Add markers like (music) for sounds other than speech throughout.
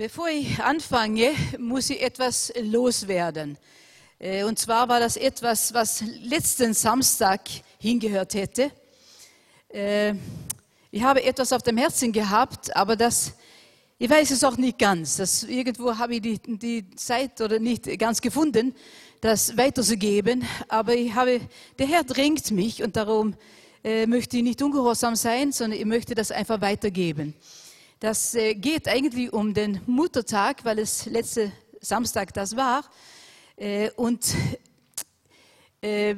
Bevor ich anfange, muss ich etwas loswerden. Äh, und zwar war das etwas, was letzten Samstag hingehört hätte. Äh, ich habe etwas auf dem Herzen gehabt, aber das, ich weiß es auch nicht ganz. Das, irgendwo habe ich die, die Zeit oder nicht ganz gefunden, das weiterzugeben. Aber ich habe, der Herr drängt mich und darum äh, möchte ich nicht ungehorsam sein, sondern ich möchte das einfach weitergeben. Das äh, geht eigentlich um den Muttertag, weil es letzte Samstag das war. Äh, und äh,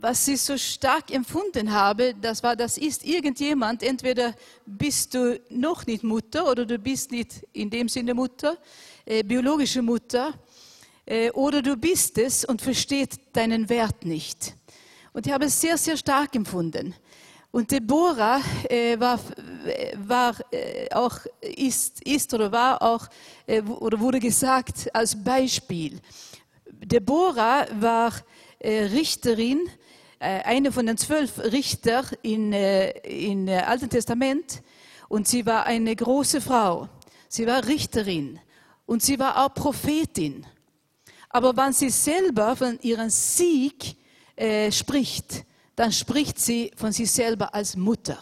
was ich so stark empfunden habe, das war, das ist irgendjemand, entweder bist du noch nicht Mutter oder du bist nicht in dem Sinne Mutter, biologische Mutter, oder du bist es und versteht deinen Wert nicht. Und ich habe es sehr, sehr stark empfunden. Und Deborah äh, war, war äh, auch, ist, ist oder war auch, äh, oder wurde gesagt als Beispiel. Deborah war äh, Richterin, äh, eine von den zwölf Richter in, äh, in Alten Testament. Und sie war eine große Frau. Sie war Richterin und sie war auch Prophetin. Aber wenn sie selber von ihrem Sieg spricht, dann spricht sie von sich selber als Mutter.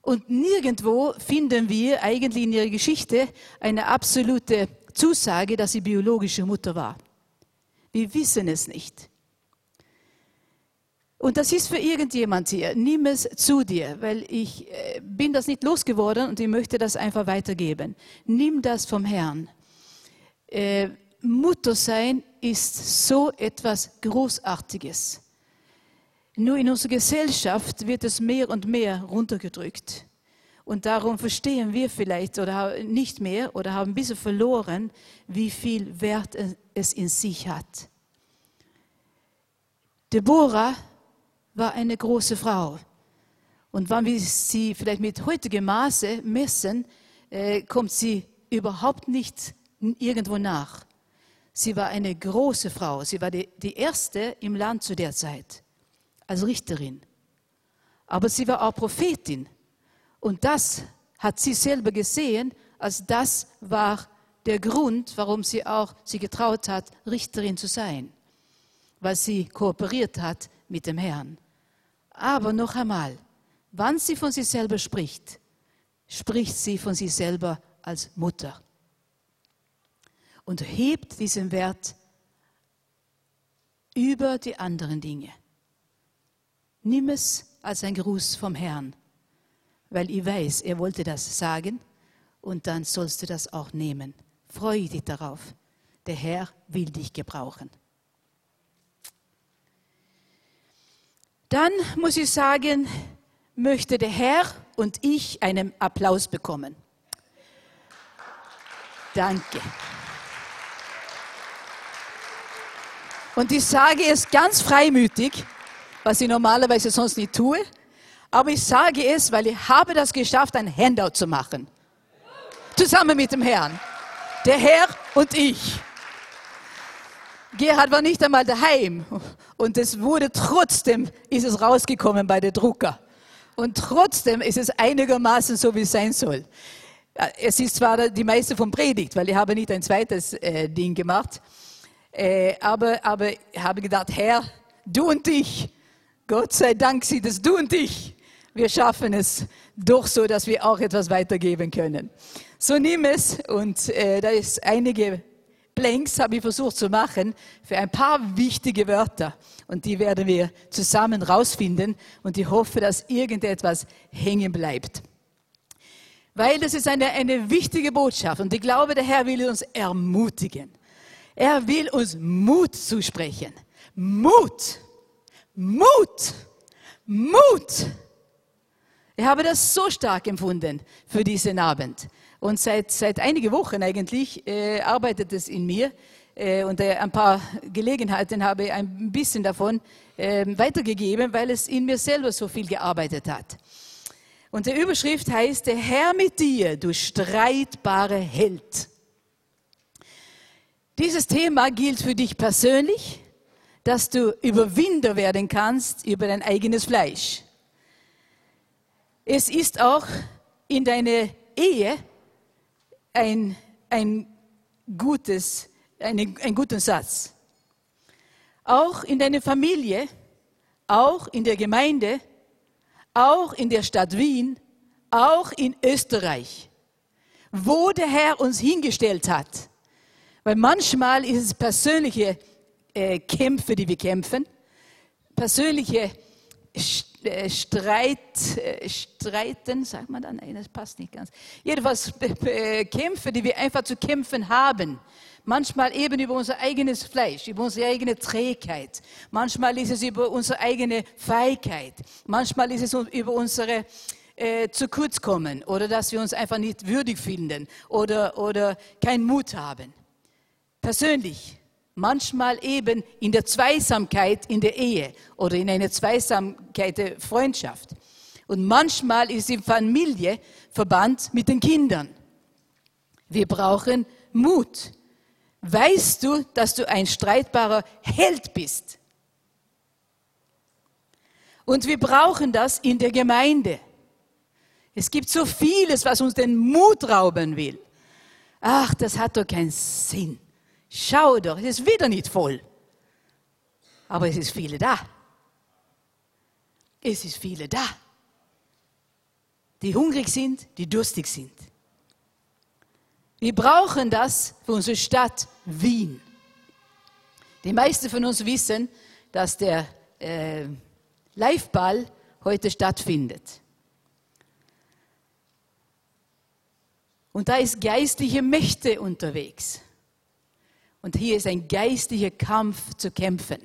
Und nirgendwo finden wir eigentlich in ihrer Geschichte eine absolute Zusage, dass sie biologische Mutter war. Wir wissen es nicht. Und das ist für irgendjemand hier. Nimm es zu dir, weil ich äh, bin das nicht losgeworden und ich möchte das einfach weitergeben. Nimm das vom Herrn. Äh, Mutter sein ist so etwas Großartiges. Nur in unserer Gesellschaft wird es mehr und mehr runtergedrückt. Und darum verstehen wir vielleicht oder nicht mehr oder haben ein bisschen verloren, wie viel Wert es in sich hat. Deborah war eine große Frau. Und wenn wir sie vielleicht mit heutigem Maße messen, äh, kommt sie überhaupt nicht irgendwo nach. Sie war eine große Frau. Sie war die, die erste im Land zu der Zeit als Richterin. Aber sie war auch Prophetin. Und das hat sie selber gesehen, als das war der Grund, warum sie auch sie getraut hat, Richterin zu sein. Weil sie kooperiert hat mit dem Herrn. Aber noch einmal, wann sie von sich selber spricht, spricht sie von sich selber als Mutter. Und hebt diesen Wert über die anderen Dinge. Nimm es als ein Gruß vom Herrn, weil ich weiß, er wollte das sagen und dann sollst du das auch nehmen. Freue dich darauf. Der Herr will dich gebrauchen. Dann muss ich sagen, möchte der Herr und ich einen Applaus bekommen. Danke. Und ich sage es ganz freimütig, was ich normalerweise sonst nicht tue. Aber ich sage es, weil ich habe das geschafft, ein Handout zu machen. Zusammen mit dem Herrn. Der Herr und ich. Gerhard war nicht einmal daheim und es wurde trotzdem, ist es rausgekommen bei der Drucker. Und trotzdem ist es einigermaßen so, wie es sein soll. Es ist zwar die meiste von Predigt, weil ich habe nicht ein zweites äh, Ding gemacht, äh, aber, aber ich habe gedacht, Herr, du und ich, Gott sei Dank sieht es du und ich. Wir schaffen es doch so, dass wir auch etwas weitergeben können. So nimm es und äh, da ist einige Blanks habe ich versucht zu machen für ein paar wichtige Wörter und die werden wir zusammen rausfinden und ich hoffe, dass irgendetwas hängen bleibt. Weil das ist eine, eine wichtige Botschaft und ich glaube, der Herr will uns ermutigen. Er will uns Mut zusprechen. Mut. Mut, Mut. Ich habe das so stark empfunden für diesen Abend. Und seit, seit einigen Wochen eigentlich äh, arbeitet es in mir. Äh, und äh, ein paar Gelegenheiten habe ich ein bisschen davon äh, weitergegeben, weil es in mir selber so viel gearbeitet hat. Und die Überschrift heißt, der Herr mit dir, du streitbare Held. Dieses Thema gilt für dich persönlich, dass du Überwinder werden kannst über dein eigenes Fleisch. Es ist auch in deine Ehe ein, ein gutes, einen, einen guten Satz. Auch in deiner Familie, auch in der Gemeinde, auch in der Stadt Wien, auch in Österreich, wo der Herr uns hingestellt hat. Weil manchmal ist es persönliche äh, Kämpfe, die wir kämpfen, persönliche äh, Streit, äh, Streiten, sagt man dann, das passt nicht ganz. Jedenfalls Kämpfe, die wir einfach zu kämpfen haben. Manchmal eben über unser eigenes Fleisch, über unsere eigene Trägheit. Manchmal ist es über unsere eigene Feigheit. Manchmal ist es über unsere äh, zu kurz kommen oder dass wir uns einfach nicht würdig finden oder, oder keinen Mut haben. Persönlich manchmal eben in der Zweisamkeit in der Ehe oder in einer Zweisamkeit der Freundschaft. Und manchmal ist die Familie verbannt mit den Kindern. Wir brauchen Mut. Weißt du, dass du ein streitbarer Held bist? Und wir brauchen das in der Gemeinde. Es gibt so vieles, was uns den Mut rauben will. Ach, das hat doch keinen Sinn. Schau doch, es ist wieder nicht voll. Aber es ist viele da. Es ist viele da, die hungrig sind, die durstig sind. Wir brauchen das für unsere Stadt Wien. Die meisten von uns wissen, dass der äh, Liveball heute stattfindet. Und da ist geistliche Mächte unterwegs. Und hier ist ein geistlicher Kampf zu kämpfen.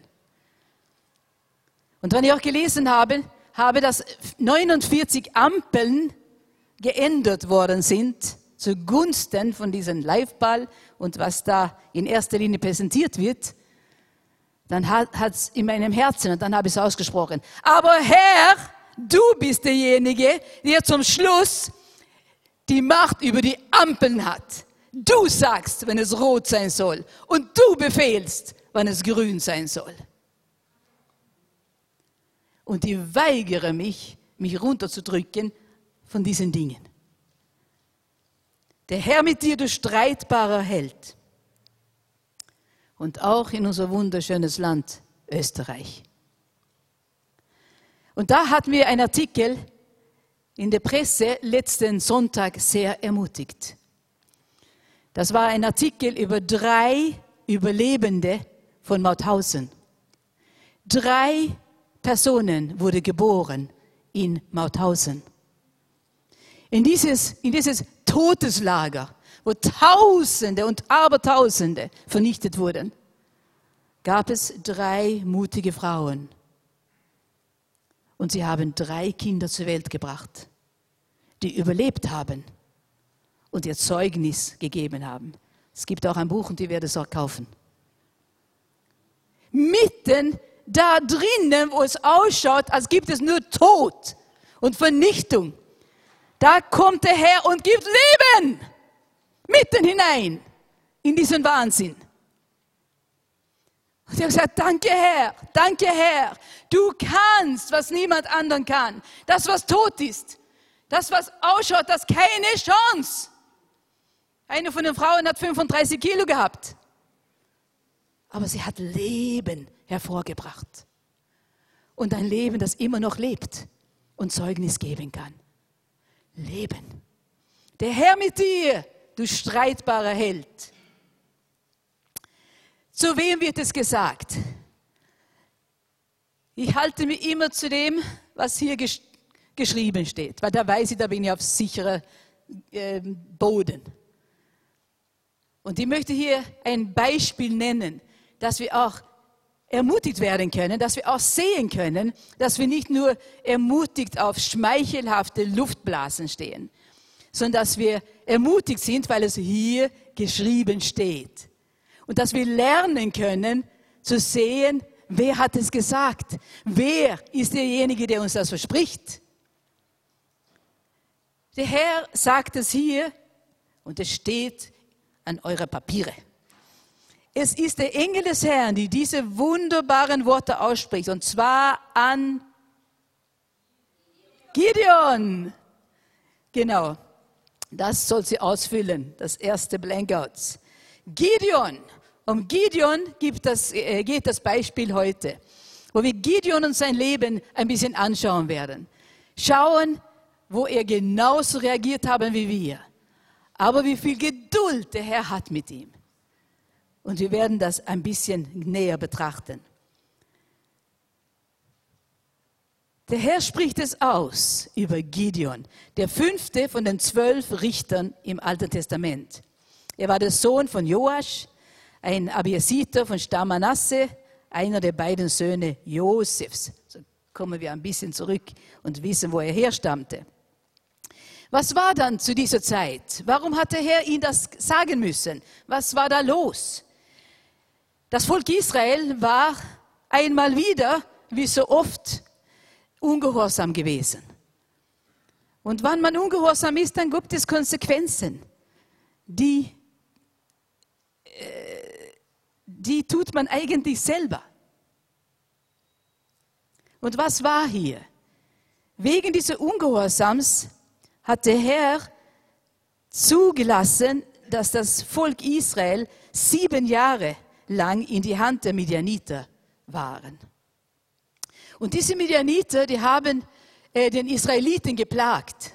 Und wenn ich auch gelesen habe, habe, dass 49 Ampeln geändert worden sind zugunsten von diesem Liveball und was da in erster Linie präsentiert wird, dann hat es in meinem Herzen und dann habe ich es ausgesprochen. Aber Herr, du bist derjenige, der zum Schluss die Macht über die Ampeln hat. Du sagst, wenn es rot sein soll. Und du befehlst, wann es grün sein soll. Und ich weigere mich, mich runterzudrücken von diesen Dingen. Der Herr mit dir, du streitbarer Held. Und auch in unser wunderschönes Land Österreich. Und da hatten wir einen Artikel in der Presse letzten Sonntag sehr ermutigt. Das war ein Artikel über drei Überlebende von Mauthausen. Drei Personen wurden geboren in Mauthausen. In dieses, in dieses Todeslager, wo Tausende und Abertausende vernichtet wurden, gab es drei mutige Frauen. Und sie haben drei Kinder zur Welt gebracht, die überlebt haben und ihr Zeugnis gegeben haben. Es gibt auch ein Buch und die werde es auch kaufen. Mitten da drinnen, wo es ausschaut, als gibt es nur Tod und Vernichtung, da kommt der Herr und gibt Leben mitten hinein in diesen Wahnsinn. Und ich habe gesagt, danke Herr, danke Herr, du kannst, was niemand anderen kann. Das, was tot ist, das, was ausschaut, das keine Chance. Eine von den Frauen hat 35 Kilo gehabt. Aber sie hat Leben hervorgebracht. Und ein Leben, das immer noch lebt und Zeugnis geben kann. Leben. Der Herr mit dir, du streitbarer Held. Zu wem wird es gesagt? Ich halte mich immer zu dem, was hier gesch geschrieben steht, weil da weiß ich, da bin ich auf sicherer äh, Boden. Und ich möchte hier ein Beispiel nennen, dass wir auch ermutigt werden können, dass wir auch sehen können, dass wir nicht nur ermutigt auf schmeichelhafte Luftblasen stehen, sondern dass wir ermutigt sind, weil es hier geschrieben steht. Und dass wir lernen können zu sehen, wer hat es gesagt? Wer ist derjenige, der uns das verspricht? Der Herr sagt es hier und es steht an eure Papiere. Es ist der Engel des Herrn, die diese wunderbaren Worte ausspricht, und zwar an Gideon. Genau. Das soll sie ausfüllen, das erste Blankouts. Gideon, um Gideon gibt das, äh, geht das Beispiel heute, wo wir Gideon und sein Leben ein bisschen anschauen werden. Schauen, wo er genauso reagiert haben wie wir. Aber wie viel Geduld der Herr hat mit ihm. Und wir werden das ein bisschen näher betrachten. Der Herr spricht es aus über Gideon, der fünfte von den zwölf Richtern im Alten Testament. Er war der Sohn von Joasch, ein Abiasiter von Stamm Manasse, einer der beiden Söhne Josefs. So kommen wir ein bisschen zurück und wissen, wo er herstammte. Was war dann zu dieser Zeit? Warum hat der Herr ihn das sagen müssen? Was war da los? Das Volk Israel war einmal wieder, wie so oft, ungehorsam gewesen. Und wenn man ungehorsam ist, dann gibt es Konsequenzen, die, äh, die tut man eigentlich selber. Und was war hier? Wegen dieser Ungehorsams hat der Herr zugelassen, dass das Volk Israel sieben Jahre lang in die Hand der Midianiter waren. Und diese Midianiter, die haben äh, den Israeliten geplagt.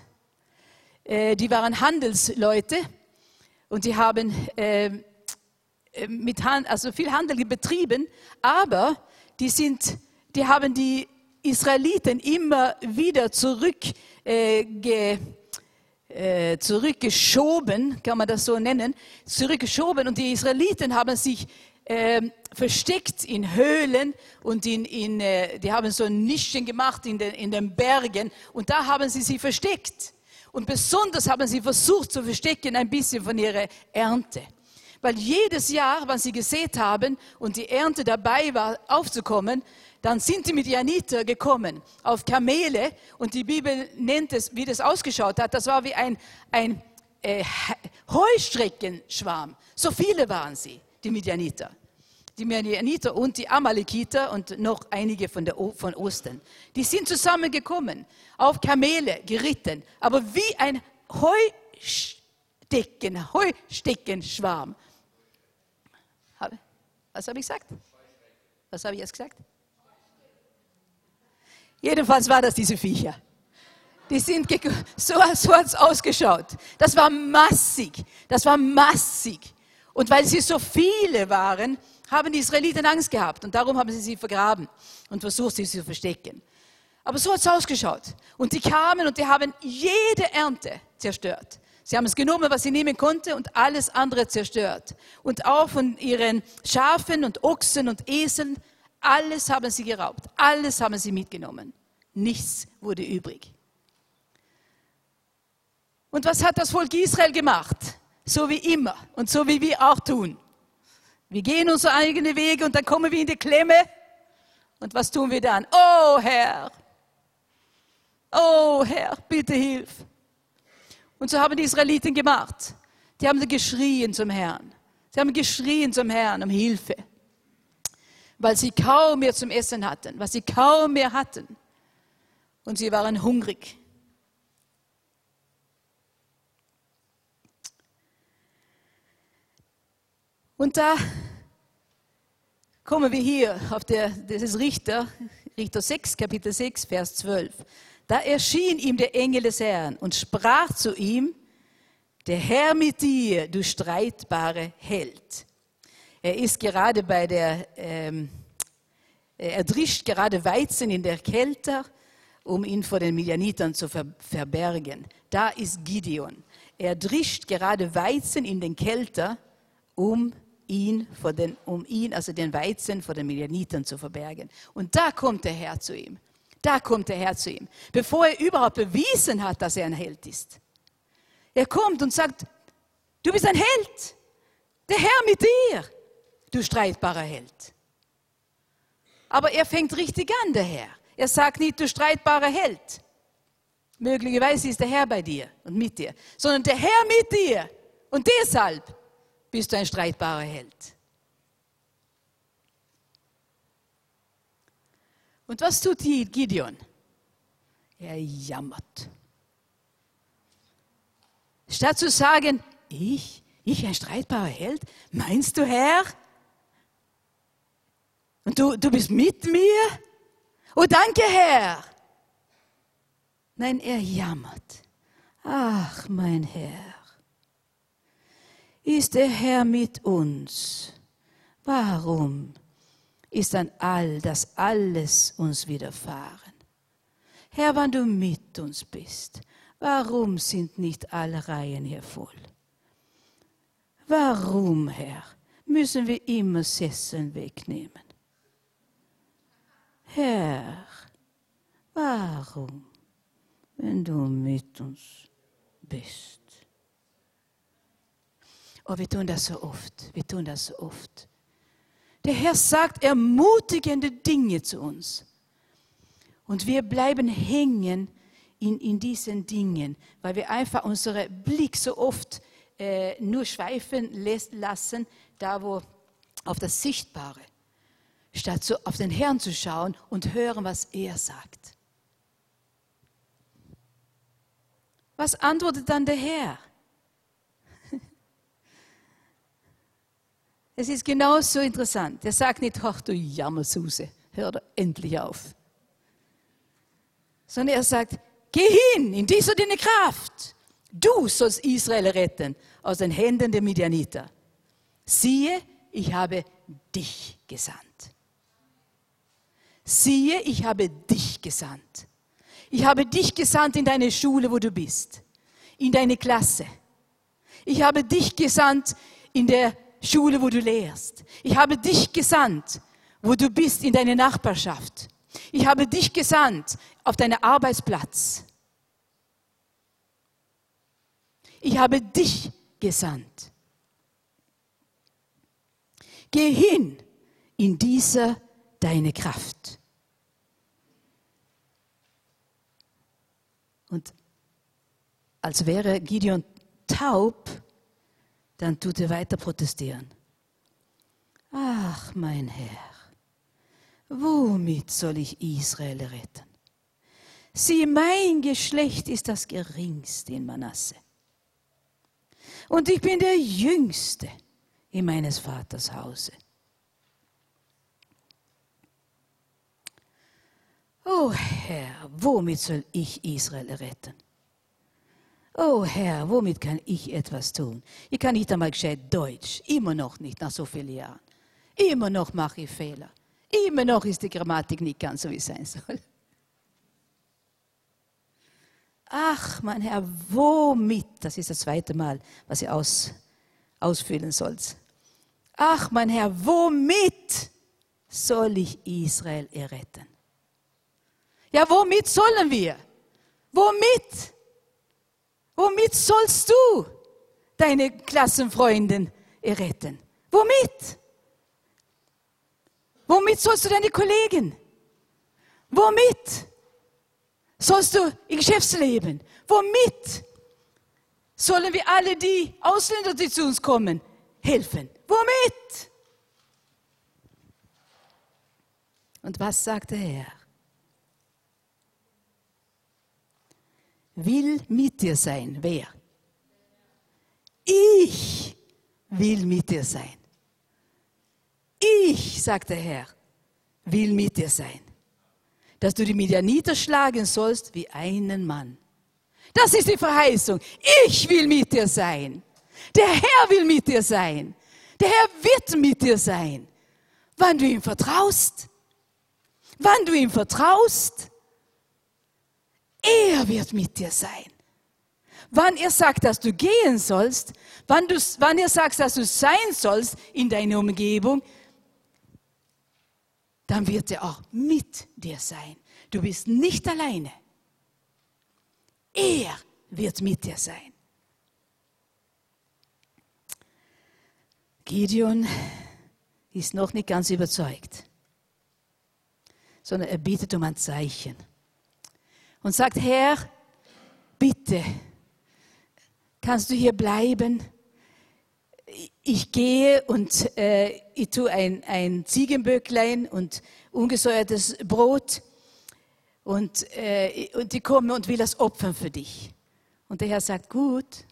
Äh, die waren Handelsleute und die haben äh, äh mit Hand, also viel Handel betrieben, aber die, sind, die haben die Israeliten immer wieder zurück, äh, ge, zurückgeschoben, kann man das so nennen, zurückgeschoben und die Israeliten haben sich äh, versteckt in Höhlen und in, in, äh, die haben so Nischen gemacht in den, in den Bergen und da haben sie sie versteckt. Und besonders haben sie versucht zu verstecken ein bisschen von ihrer Ernte. Weil jedes Jahr, wenn sie gesät haben und die Ernte dabei war aufzukommen, dann sind die Midianiter gekommen auf Kamele und die Bibel nennt es, wie das ausgeschaut hat. Das war wie ein, ein äh, Heuschreckenschwarm. So viele waren sie die Midianiter. Die Midianiter und die Amalekiter und noch einige von, der, von Osten. Die sind zusammengekommen, auf Kamele geritten, aber wie ein Heustecken, Heusteckenschwarm. Was habe ich gesagt? Was habe ich jetzt gesagt? Jedenfalls war das diese Viecher. Die sind so, so hat es ausgeschaut. Das war massig. Das war massig. Und weil sie so viele waren, haben die Israeliten Angst gehabt und darum haben sie sie vergraben und versucht, sie zu verstecken. Aber so hat es ausgeschaut. Und die kamen und die haben jede Ernte zerstört. Sie haben es genommen, was sie nehmen konnten und alles andere zerstört. Und auch von ihren Schafen und Ochsen und Eseln, alles haben sie geraubt. Alles haben sie mitgenommen. Nichts wurde übrig. Und was hat das Volk Israel gemacht? So wie immer und so wie wir auch tun. Wir gehen unsere eigenen Wege und dann kommen wir in die Klemme. Und was tun wir dann? Oh Herr, oh Herr, bitte hilf. Und so haben die Israeliten gemacht. Die haben geschrien zum Herrn. Sie haben geschrien zum Herrn um Hilfe, weil sie kaum mehr zum Essen hatten, was sie kaum mehr hatten. Und sie waren hungrig. Und da kommen wir hier auf der, das ist Richter, Richter 6, Kapitel 6, Vers 12. Da erschien ihm der Engel des Herrn und sprach zu ihm, der Herr mit dir, du streitbare Held. Er ist gerade bei der, ähm, er drischt gerade Weizen in der Kälte, um ihn vor den Midianitern zu verbergen. Da ist Gideon. Er drischt gerade Weizen in den Kelter, um ihn, vor den, um ihn, also den Weizen vor den Midianitern zu verbergen. Und da kommt der Herr zu ihm. Da kommt der Herr zu ihm, bevor er überhaupt bewiesen hat, dass er ein Held ist. Er kommt und sagt, du bist ein Held. Der Herr mit dir, du streitbarer Held. Aber er fängt richtig an, der Herr. Er sagt nicht, du streitbarer Held. Möglicherweise ist der Herr bei dir und mit dir, sondern der Herr mit dir. Und deshalb bist du ein streitbarer Held. Und was tut Gideon? Er jammert. Statt zu sagen, ich, ich ein streitbarer Held, meinst du, Herr? Und du, du bist mit mir? Oh, danke, Herr. Nein, er jammert. Ach, mein Herr, ist der Herr mit uns? Warum ist dann all das alles uns widerfahren? Herr, wann du mit uns bist, warum sind nicht alle Reihen hier voll? Warum, Herr, müssen wir immer Sesseln wegnehmen? Herr, warum, wenn du mit uns bist? Oh, wir tun das so oft, wir tun das so oft. Der Herr sagt ermutigende Dinge zu uns. Und wir bleiben hängen in, in diesen Dingen, weil wir einfach unseren Blick so oft äh, nur schweifen lassen, da wo auf das Sichtbare statt auf den Herrn zu schauen und hören, was er sagt. Was antwortet dann der Herr? (laughs) Es ist genauso interessant. Er sagt nicht, ach du Jammersuse, hör doch endlich auf. Sondern er sagt, geh hin in dieser deine Kraft. Du sollst Israel retten aus den Händen der Midianiter. Siehe, ich habe dich gesandt siehe, ich habe dich gesandt. Ich habe dich gesandt in deine Schule, wo du bist, in deine Klasse. Ich habe dich gesandt in der Schule, wo du lehrst. Ich habe dich gesandt, wo du bist, in deine Nachbarschaft. Ich habe dich gesandt auf deinen Arbeitsplatz. Ich habe dich gesandt. Geh hin in dieser deine Kraft. Und als wäre Gideon taub, dann tut er weiter protestieren. Ach, mein Herr, womit soll ich Israel retten? Sieh, mein Geschlecht ist das geringste in Manasse. Und ich bin der Jüngste in meines Vaters Hause. Oh Herr, womit soll ich Israel retten? Oh Herr, womit kann ich etwas tun? Ich kann nicht einmal gescheit Deutsch, immer noch nicht nach so vielen Jahren. Immer noch mache ich Fehler. Immer noch ist die Grammatik nicht ganz so, wie es sein soll. Ach, mein Herr, womit? Das ist das zweite Mal, was ihr aus, ausfüllen sollt. Ach, mein Herr, womit soll ich Israel erretten? Ja, womit sollen wir? Womit? Womit sollst du deine Klassenfreundin retten? Womit? Womit sollst du deine Kollegen? Womit sollst du im Geschäftsleben? Womit sollen wir alle die Ausländer, die zu uns kommen, helfen? Womit? Und was sagt der Herr? Will mit dir sein. Wer? Ich will mit dir sein. Ich, sagt der Herr, will mit dir sein. Dass du die Midianiter schlagen sollst wie einen Mann. Das ist die Verheißung. Ich will mit dir sein. Der Herr will mit dir sein. Der Herr wird mit dir sein. Wann du ihm vertraust. Wann du ihm vertraust. Er wird mit dir sein. Wann er sagt, dass du gehen sollst, wann, du, wann er sagt, dass du sein sollst in deiner Umgebung, dann wird er auch mit dir sein. Du bist nicht alleine. Er wird mit dir sein. Gideon ist noch nicht ganz überzeugt, sondern er bittet um ein Zeichen und sagt, Herr, bitte, kannst du hier bleiben? Ich gehe und äh, ich tue ein, ein Ziegenböcklein und ungesäuertes Brot und, äh, und ich komme und will das opfern für dich. Und der Herr sagt, gut,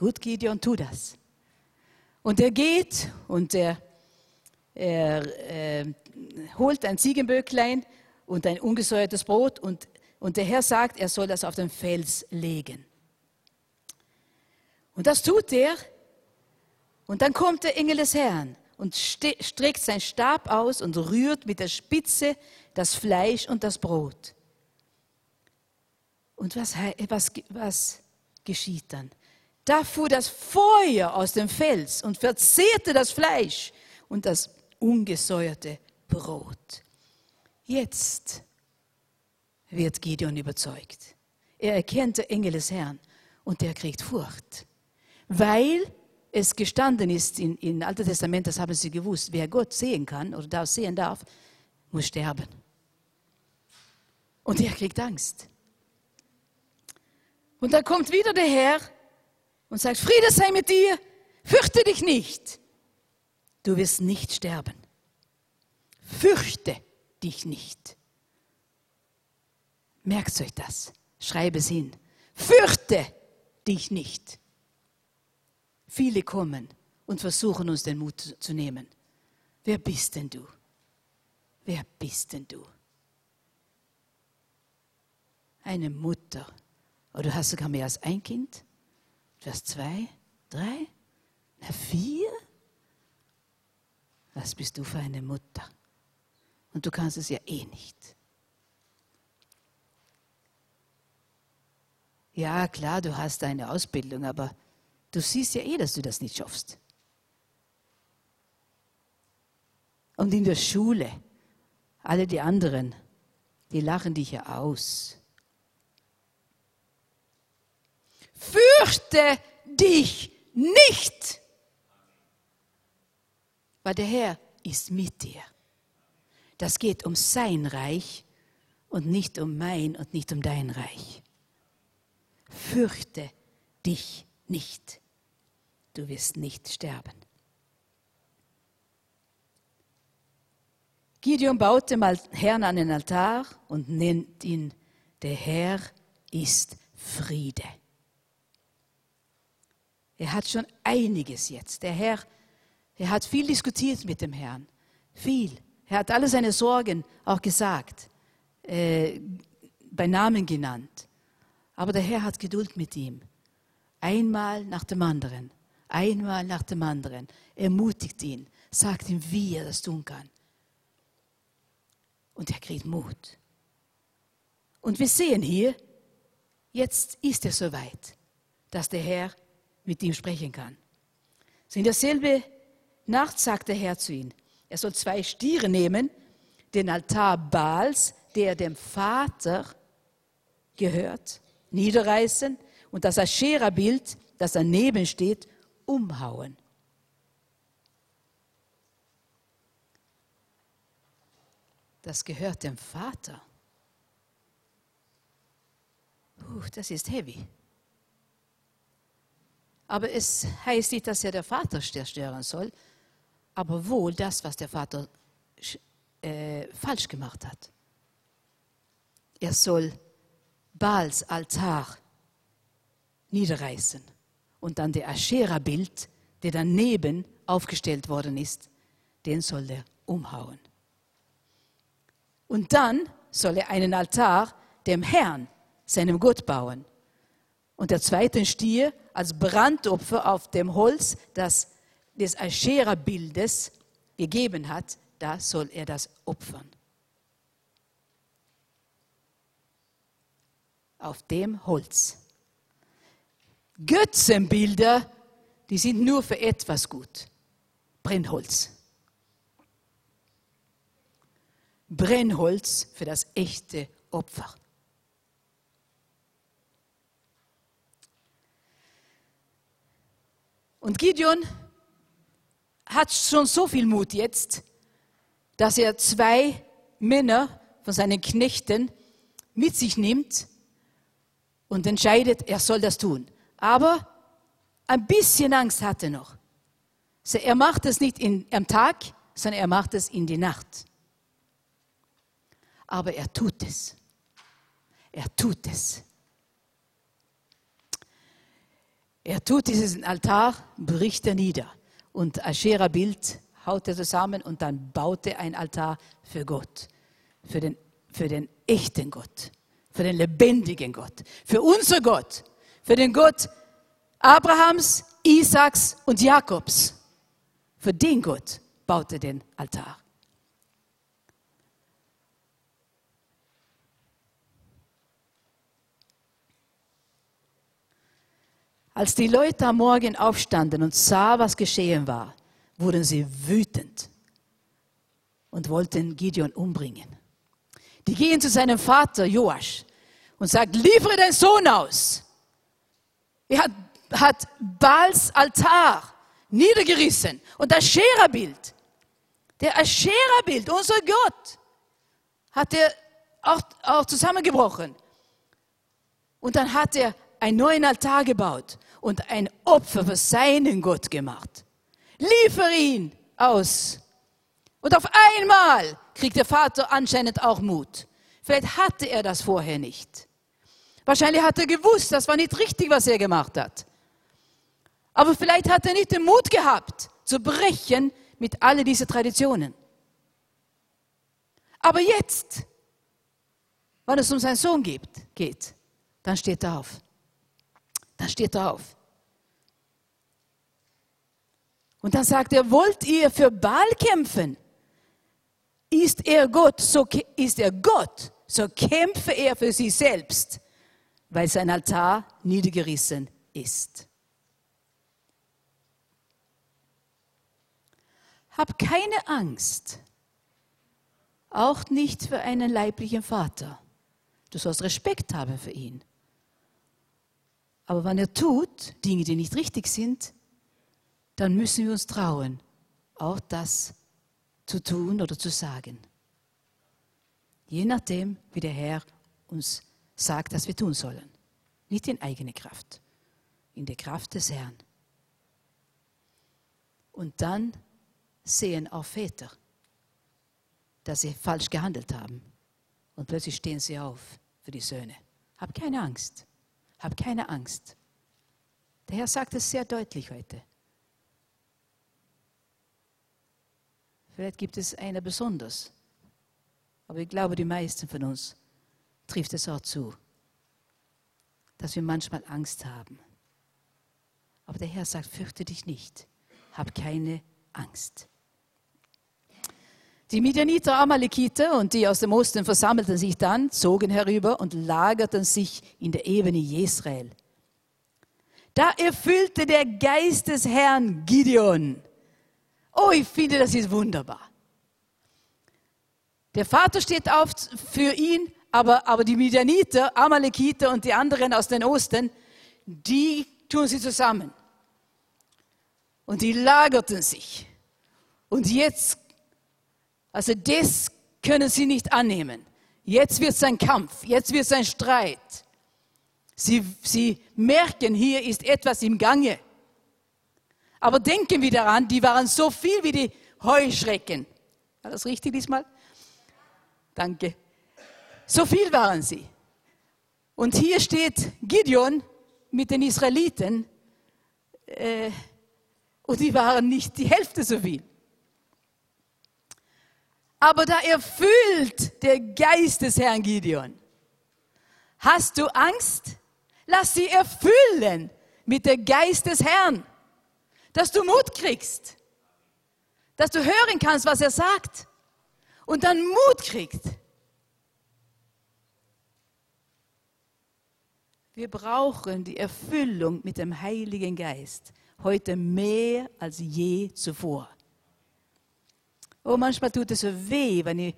Gut, Gideon, tu das. Und er geht und er, er äh, holt ein Ziegenböcklein und ein ungesäuertes Brot und, und der Herr sagt, er soll das auf den Fels legen. Und das tut er. Und dann kommt der Engel des Herrn und streckt seinen Stab aus und rührt mit der Spitze das Fleisch und das Brot. Und was, was, was geschieht dann? Da fuhr das Feuer aus dem Fels und verzehrte das Fleisch und das ungesäuerte Brot. Jetzt wird Gideon überzeugt. Er erkennt den Engel des Herrn und er kriegt Furcht, weil es gestanden ist in, in Alten Testament, das haben sie gewusst, wer Gott sehen kann oder da sehen darf, muss sterben. Und er kriegt Angst. Und dann kommt wieder der Herr und sagt, Friede sei mit dir, fürchte dich nicht. Du wirst nicht sterben. Fürchte dich nicht. Merkt euch das. Schreibe es hin. Fürchte dich nicht. Viele kommen und versuchen uns den Mut zu nehmen. Wer bist denn du? Wer bist denn du? Eine Mutter. Oder du hast sogar mehr als ein Kind? Du hast zwei, drei, na vier? Was bist du für eine Mutter? Und du kannst es ja eh nicht. Ja, klar, du hast eine Ausbildung, aber du siehst ja eh, dass du das nicht schaffst. Und in der Schule, alle die anderen, die lachen dich ja aus. Fürchte dich nicht, weil der Herr ist mit dir. Das geht um sein Reich und nicht um mein und nicht um dein Reich. Fürchte dich nicht. Du wirst nicht sterben. Gideon baute mal Herrn den Altar und nennt ihn, der Herr ist Friede. Er hat schon einiges jetzt. Der Herr, er hat viel diskutiert mit dem Herrn. Viel. Er hat alle seine Sorgen auch gesagt, äh, bei Namen genannt. Aber der Herr hat Geduld mit ihm. Einmal nach dem anderen, einmal nach dem anderen. Ermutigt ihn, sagt ihm, wie er das tun kann. Und er kriegt Mut. Und wir sehen hier, jetzt ist er soweit, dass der Herr mit ihm sprechen kann. So in derselbe Nacht sagt der Herr zu ihm, er soll zwei Stiere nehmen, den Altar Baals, der dem Vater gehört, niederreißen und das Aschera-Bild, das daneben steht, umhauen. Das gehört dem Vater. Puh, das ist heavy. Aber es heißt nicht, dass er der Vater zerstören soll, aber wohl das, was der Vater äh, falsch gemacht hat. Er soll Baals Altar niederreißen und dann der Aschera-Bild, der daneben aufgestellt worden ist, den soll er umhauen. Und dann soll er einen Altar dem Herrn, seinem Gott, bauen. Und der zweite Stier als Brandopfer auf dem Holz, das des Aschera-Bildes gegeben hat, da soll er das opfern. Auf dem Holz. Götzenbilder, die sind nur für etwas gut. Brennholz. Brennholz für das echte Opfer. Und Gideon hat schon so viel Mut jetzt, dass er zwei Männer von seinen Knechten mit sich nimmt und entscheidet, er soll das tun. Aber ein bisschen Angst hat er noch. Er macht es nicht in, am Tag, sondern er macht es in die Nacht. Aber er tut es. Er tut es. Er tut diesen Altar, bricht er nieder und Aschera-Bild haut er zusammen und dann baut er ein Altar für Gott, für den, für den echten Gott, für den lebendigen Gott, für unser Gott, für den Gott Abrahams, Isaaks und Jakobs. Für den Gott baut er den Altar. Als die Leute am Morgen aufstanden und sah, was geschehen war, wurden sie wütend und wollten Gideon umbringen. Die gehen zu seinem Vater Joasch und sagt, liefere deinen Sohn aus. Er hat, hat Baals Altar niedergerissen und das Ascherah-Bild, der Ascherah-Bild, unser Gott, hat er auch, auch zusammengebrochen. Und dann hat er einen neuen Altar gebaut und ein Opfer für seinen Gott gemacht. Liefer ihn aus. Und auf einmal kriegt der Vater anscheinend auch Mut. Vielleicht hatte er das vorher nicht. Wahrscheinlich hat er gewusst, das war nicht richtig, was er gemacht hat. Aber vielleicht hat er nicht den Mut gehabt, zu brechen mit all diesen Traditionen. Aber jetzt, wenn es um seinen Sohn geht, geht dann steht er auf. Dann steht er auf. Und dann sagt er, wollt ihr für Baal kämpfen? Ist er Gott, so ist er Gott, so kämpfe er für sich selbst, weil sein Altar niedergerissen ist. Hab keine Angst, auch nicht für einen leiblichen Vater. Du sollst Respekt haben für ihn. Aber wenn er tut Dinge, die nicht richtig sind, dann müssen wir uns trauen, auch das zu tun oder zu sagen. Je nachdem, wie der Herr uns sagt, dass wir tun sollen. Nicht in eigene Kraft, in der Kraft des Herrn. Und dann sehen auch Väter, dass sie falsch gehandelt haben. Und plötzlich stehen sie auf für die Söhne. Hab keine Angst. Hab keine Angst. Der Herr sagt es sehr deutlich heute. Vielleicht gibt es einer besonders. Aber ich glaube, die meisten von uns trifft es auch zu, dass wir manchmal Angst haben. Aber der Herr sagt, fürchte dich nicht, hab keine Angst. Die Midianiter, Amalekiter und die aus dem Osten versammelten sich dann, zogen herüber und lagerten sich in der Ebene Jesrael. Da erfüllte der Geist des Herrn Gideon. Oh, ich finde, das ist wunderbar. Der Vater steht auf für ihn, aber, aber die Midianiter, Amalekiter und die anderen aus den Osten, die tun sie zusammen. Und die lagerten sich. Und jetzt also das können sie nicht annehmen. Jetzt wird es ein Kampf, jetzt wird es ein Streit. Sie, sie merken, hier ist etwas im Gange. Aber denken wir daran, die waren so viel wie die Heuschrecken. War das richtig diesmal? Danke. So viel waren sie. Und hier steht Gideon mit den Israeliten äh, und die waren nicht die Hälfte so viel aber da erfüllt der Geist des Herrn Gideon. Hast du Angst? Lass sie erfüllen mit der Geist des Herrn, dass du Mut kriegst, dass du hören kannst, was er sagt und dann Mut kriegst. Wir brauchen die Erfüllung mit dem Heiligen Geist heute mehr als je zuvor. Oh, manchmal tut es so weh, wenn ich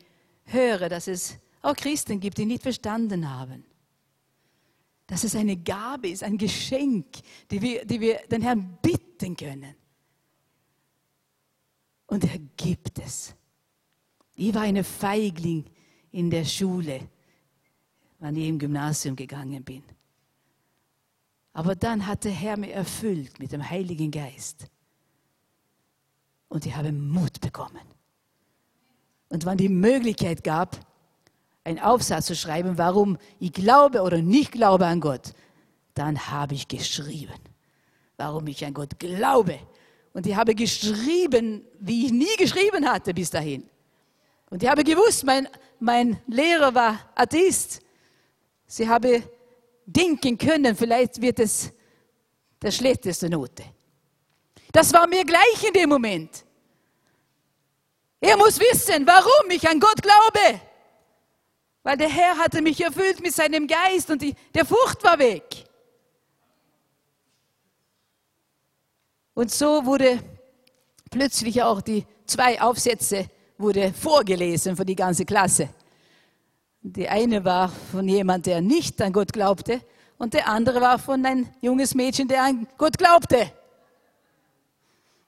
höre, dass es auch Christen gibt, die nicht verstanden haben. Dass es eine Gabe ist, ein Geschenk, die wir, die wir den Herrn bitten können. Und er gibt es. Ich war eine Feigling in der Schule, wenn ich im Gymnasium gegangen bin. Aber dann hat der Herr mich erfüllt mit dem Heiligen Geist. Und ich habe Mut bekommen. Und wenn die Möglichkeit gab, einen Aufsatz zu schreiben, warum ich glaube oder nicht glaube an Gott, dann habe ich geschrieben. warum ich an Gott glaube. Und ich habe geschrieben, wie ich nie geschrieben hatte bis dahin. Und ich habe gewusst, mein, mein Lehrer war Atheist. Sie habe denken können, vielleicht wird es der schlechteste Note. Das war mir gleich in dem Moment. Er muss wissen, warum ich an Gott glaube. Weil der Herr hatte mich erfüllt mit seinem Geist und die, der Furcht war weg. Und so wurde plötzlich auch die zwei Aufsätze wurde vorgelesen für die ganze Klasse. Die eine war von jemand, der nicht an Gott glaubte, und der andere war von ein junges Mädchen, der an Gott glaubte.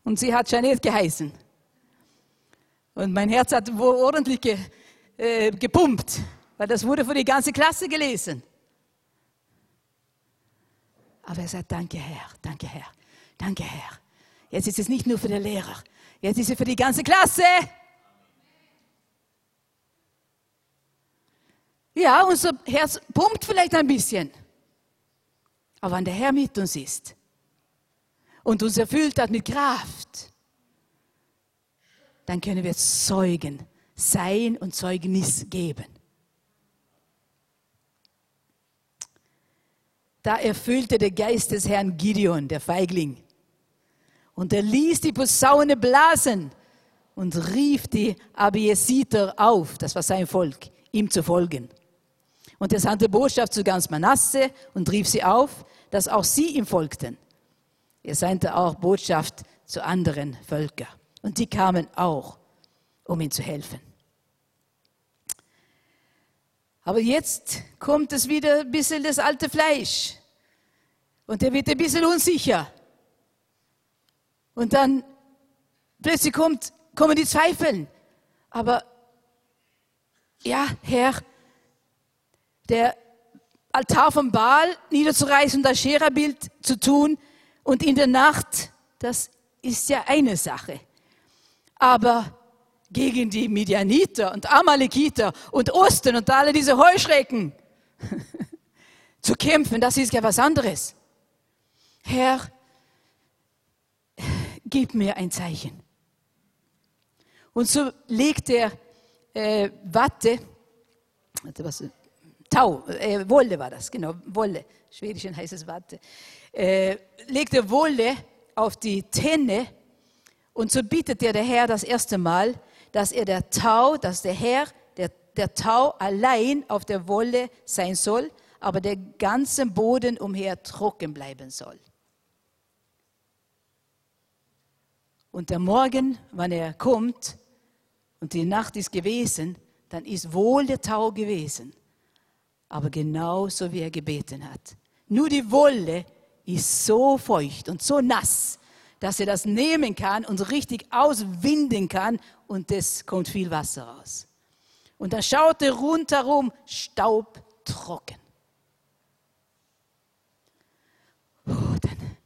Und sie hat Janet geheißen. Und mein Herz hat ordentlich ge, äh, gepumpt, weil das wurde für die ganze Klasse gelesen. Aber er sagt, danke Herr, danke Herr, danke Herr. Jetzt ist es nicht nur für den Lehrer, jetzt ist es für die ganze Klasse. Ja, unser Herz pumpt vielleicht ein bisschen. Aber wenn der Herr mit uns ist und uns erfüllt hat mit Kraft, dann können wir Zeugen sein und Zeugnis geben. Da erfüllte der Geist des Herrn Gideon, der Feigling. Und er ließ die Posaune blasen und rief die Abiesiter auf, das war sein Volk, ihm zu folgen. Und er sandte Botschaft zu ganz Manasse und rief sie auf, dass auch sie ihm folgten. Er sandte auch Botschaft zu anderen Völkern. Und die kamen auch, um ihm zu helfen. Aber jetzt kommt es wieder ein bisschen das alte Fleisch. Und er wird ein bisschen unsicher. Und dann plötzlich kommt, kommen die Zweifel. Aber ja, Herr, der Altar vom Baal niederzureißen und das Schera-Bild zu tun und in der Nacht, das ist ja eine Sache. Aber gegen die Midianiter und Amalekiter und Osten und alle diese Heuschrecken (laughs) zu kämpfen, das ist ja was anderes. Herr, gib mir ein Zeichen. Und so legt er äh, Watte, was, Tau, äh, Wolle war das, genau, Wolle, Schwedischen heißt es Watte, äh, legt er Wolle auf die Tenne und so bittet er der Herr das erste Mal, dass er der Tau, dass der Herr, der, der Tau allein auf der Wolle sein soll, aber der ganze Boden umher trocken bleiben soll. Und der Morgen, wenn er kommt und die Nacht ist gewesen, dann ist wohl der Tau gewesen, aber genauso wie er gebeten hat. Nur die Wolle ist so feucht und so nass, dass er das nehmen kann und richtig auswinden kann und es kommt viel Wasser raus. Und dann schaut er rundherum staubtrocken. Oh, dann,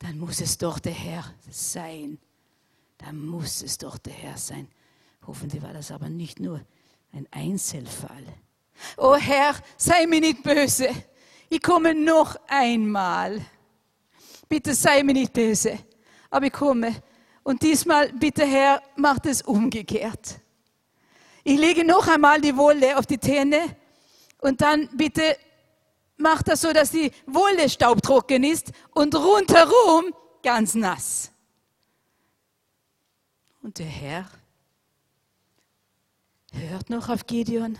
dann muss es doch der Herr sein. Dann muss es doch der Herr sein. Hoffentlich war das aber nicht nur ein Einzelfall. Oh Herr, sei mir nicht böse. Ich komme noch einmal. Bitte sei mir nicht böse aber ich komme. Und diesmal, bitte Herr, macht es umgekehrt. Ich lege noch einmal die Wolle auf die Täne und dann bitte macht das so, dass die Wolle staubtrocken ist und rundherum ganz nass. Und der Herr hört noch auf Gideon.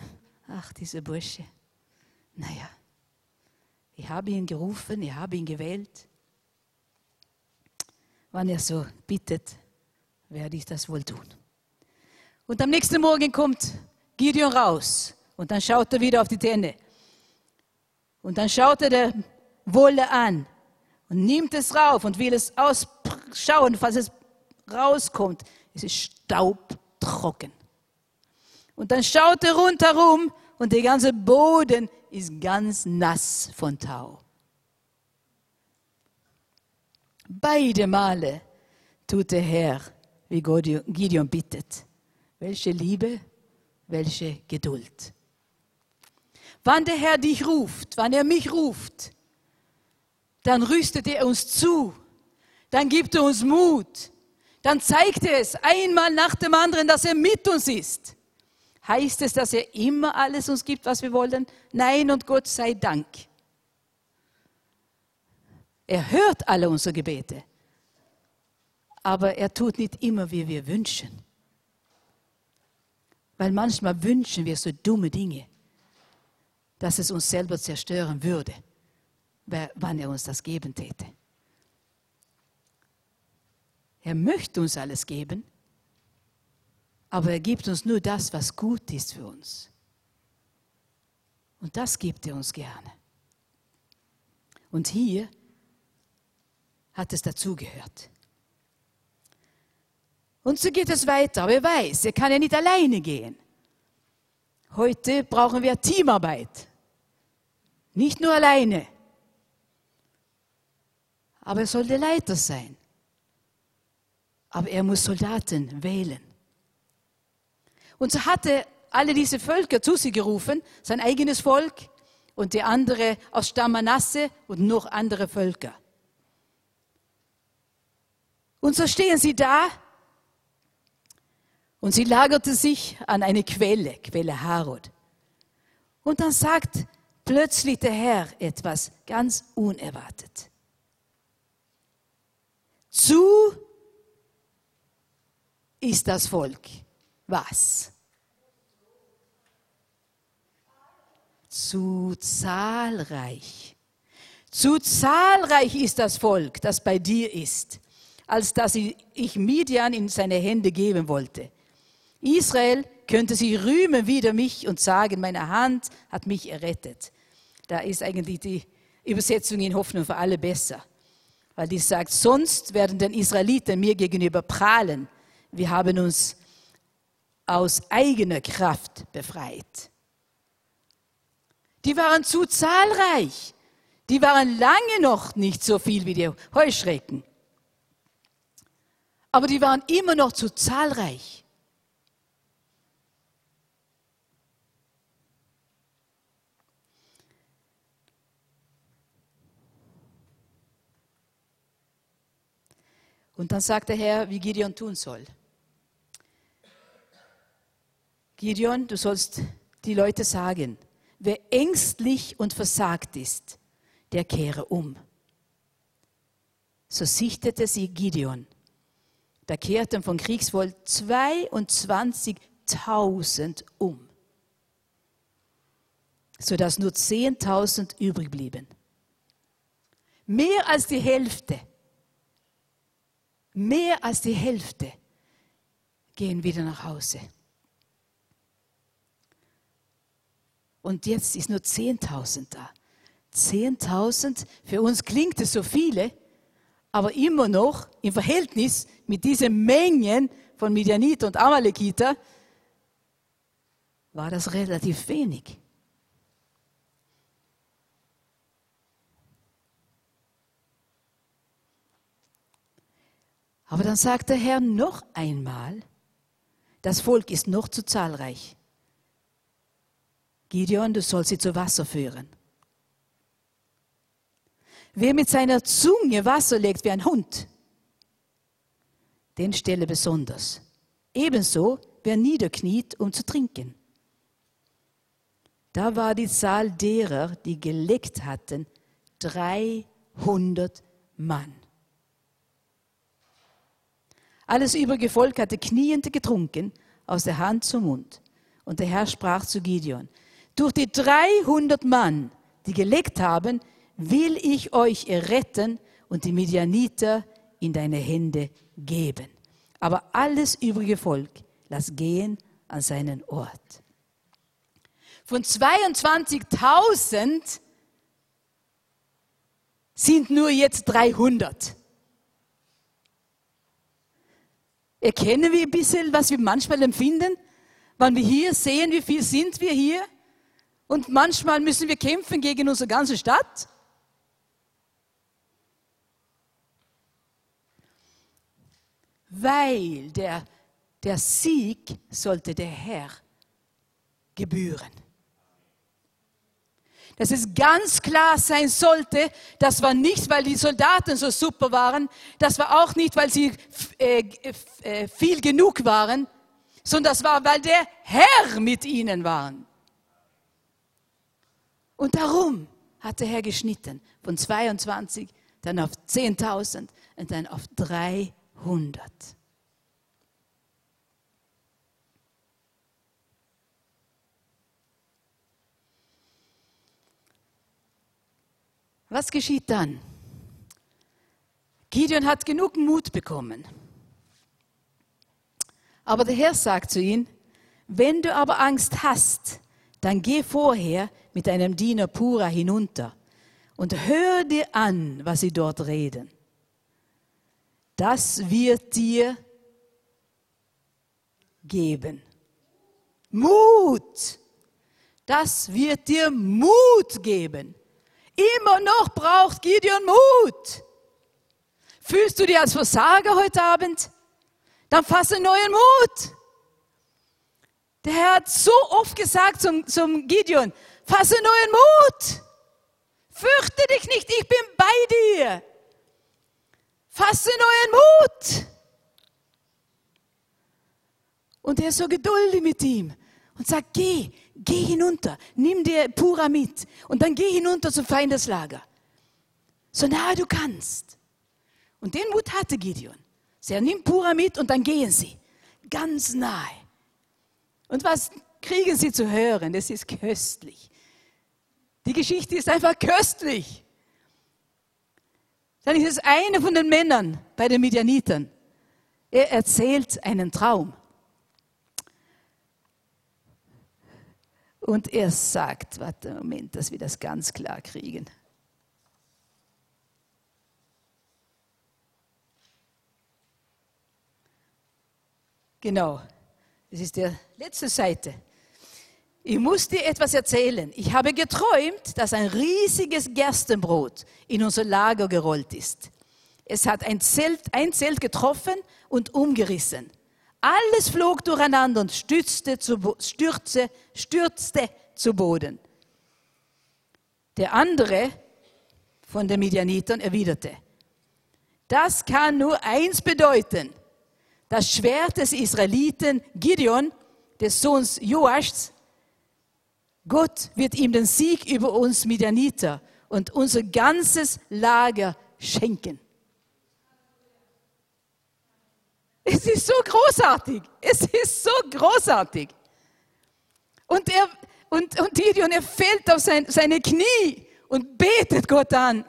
Ach, dieser Bursche. Naja, ich habe ihn gerufen, ich habe ihn gewählt wenn er so bittet, werde ich das wohl tun. Und am nächsten Morgen kommt Gideon raus und dann schaut er wieder auf die Täne. Und dann schaut er der Wolle an und nimmt es rauf und will es ausschauen, falls es rauskommt. Es ist staubtrocken. Und dann schaut er rundherum und der ganze Boden ist ganz nass von Tau. Beide Male tut der Herr, wie Gideon bittet. Welche Liebe, welche Geduld. Wann der Herr dich ruft, wann er mich ruft, dann rüstet er uns zu, dann gibt er uns Mut. Dann zeigt er es einmal nach dem anderen, dass er mit uns ist. Heißt es, dass er immer alles uns gibt, was wir wollen? Nein und Gott sei Dank. Er hört alle unsere Gebete. Aber er tut nicht immer, wie wir wünschen. Weil manchmal wünschen wir so dumme Dinge, dass es uns selber zerstören würde, wann er uns das geben täte. Er möchte uns alles geben, aber er gibt uns nur das, was gut ist für uns. Und das gibt er uns gerne. Und hier hat es dazugehört. Und so geht es weiter. Aber er weiß, er kann ja nicht alleine gehen. Heute brauchen wir Teamarbeit. Nicht nur alleine. Aber er soll der Leiter sein. Aber er muss Soldaten wählen. Und so hatte alle diese Völker zu sich gerufen, sein eigenes Volk und die andere aus Stamm Manasse und noch andere Völker. Und so stehen sie da und sie lagerte sich an eine Quelle, Quelle Harod. Und dann sagt plötzlich der Herr etwas ganz unerwartet. Zu ist das Volk. Was? Zu zahlreich. Zu zahlreich ist das Volk, das bei dir ist, als dass ich Midian in seine Hände geben wollte. Israel könnte sich rühmen wider mich und sagen, meine Hand hat mich errettet. Da ist eigentlich die Übersetzung in Hoffnung für alle besser. Weil die sagt, sonst werden den Israeliten mir gegenüber prahlen. Wir haben uns aus eigener Kraft befreit. Die waren zu zahlreich. Die waren lange noch nicht so viel wie die Heuschrecken. Aber die waren immer noch zu zahlreich. Und dann sagt der Herr, wie Gideon tun soll. Gideon, du sollst die Leute sagen, wer ängstlich und versagt ist, der kehre um. So sichtete sie Gideon. Da kehrten von Kriegsvolk 22.000 um, sodass nur 10.000 übrig blieben. Mehr als die Hälfte Mehr als die Hälfte gehen wieder nach Hause. Und jetzt ist nur 10.000 da. 10.000, für uns klingt es so viele, aber immer noch im Verhältnis mit diesen Mengen von Midianiter und Amalekiter war das relativ wenig. Aber dann sagt der Herr noch einmal, das Volk ist noch zu zahlreich. Gideon, du sollst sie zu Wasser führen. Wer mit seiner Zunge Wasser legt wie ein Hund, den stelle besonders. Ebenso wer niederkniet, um zu trinken. Da war die Zahl derer, die geleckt hatten, 300 Mann. Alles übrige Volk hatte kniend getrunken, aus der Hand zum Mund. Und der Herr sprach zu Gideon, durch die 300 Mann, die gelegt haben, will ich euch erretten und die Midianiter in deine Hände geben. Aber alles übrige Volk lass gehen an seinen Ort. Von 22.000 sind nur jetzt 300. Erkennen wir ein bisschen, was wir manchmal empfinden, wenn wir hier sehen, wie viel sind wir hier? Und manchmal müssen wir kämpfen gegen unsere ganze Stadt. Weil der, der Sieg sollte der Herr gebühren. dass es ganz klar sein sollte, das war nicht, weil die Soldaten so super waren, das war auch nicht, weil sie äh, äh, viel genug waren, sondern das war, weil der Herr mit ihnen war. Und darum hat der Herr geschnitten, von 22, dann auf 10.000 und dann auf 300. Was geschieht dann? Gideon hat genug Mut bekommen. Aber der Herr sagt zu ihm, wenn du aber Angst hast, dann geh vorher mit deinem Diener Pura hinunter und hör dir an, was sie dort reden. Das wird dir geben. Mut. Das wird dir Mut geben. Immer noch braucht Gideon Mut. Fühlst du dich als Versager heute Abend? Dann fasse neuen Mut. Der Herr hat so oft gesagt zum, zum Gideon, fasse neuen Mut. Fürchte dich nicht, ich bin bei dir. Fasse neuen Mut. Und er ist so geduldig mit ihm und sagt, geh, geh hinunter, nimm dir Pura mit und dann geh hinunter zum Feindeslager. So nahe du kannst. Und den Mut hatte Gideon. Er nimmt Pura mit und dann gehen sie ganz nahe. Und was kriegen sie zu hören? Das ist köstlich. Die Geschichte ist einfach köstlich. Dann ist es einer von den Männern bei den Midianitern. Er erzählt einen Traum. Und er sagt, warte, Moment, dass wir das ganz klar kriegen. Genau, das ist die letzte Seite. Ich muss dir etwas erzählen. Ich habe geträumt, dass ein riesiges Gerstenbrot in unser Lager gerollt ist. Es hat ein Zelt, ein Zelt getroffen und umgerissen. Alles flog durcheinander und stürzte zu, stürzte, stürzte zu Boden. Der andere von den Midianitern erwiderte, das kann nur eins bedeuten. Das Schwert des Israeliten Gideon, des Sohns Joaschs, Gott wird ihm den Sieg über uns Midianiter und unser ganzes Lager schenken. Es ist so großartig. Es ist so großartig. Und, er, und, und Gideon, er fällt auf sein, seine Knie und betet Gott an.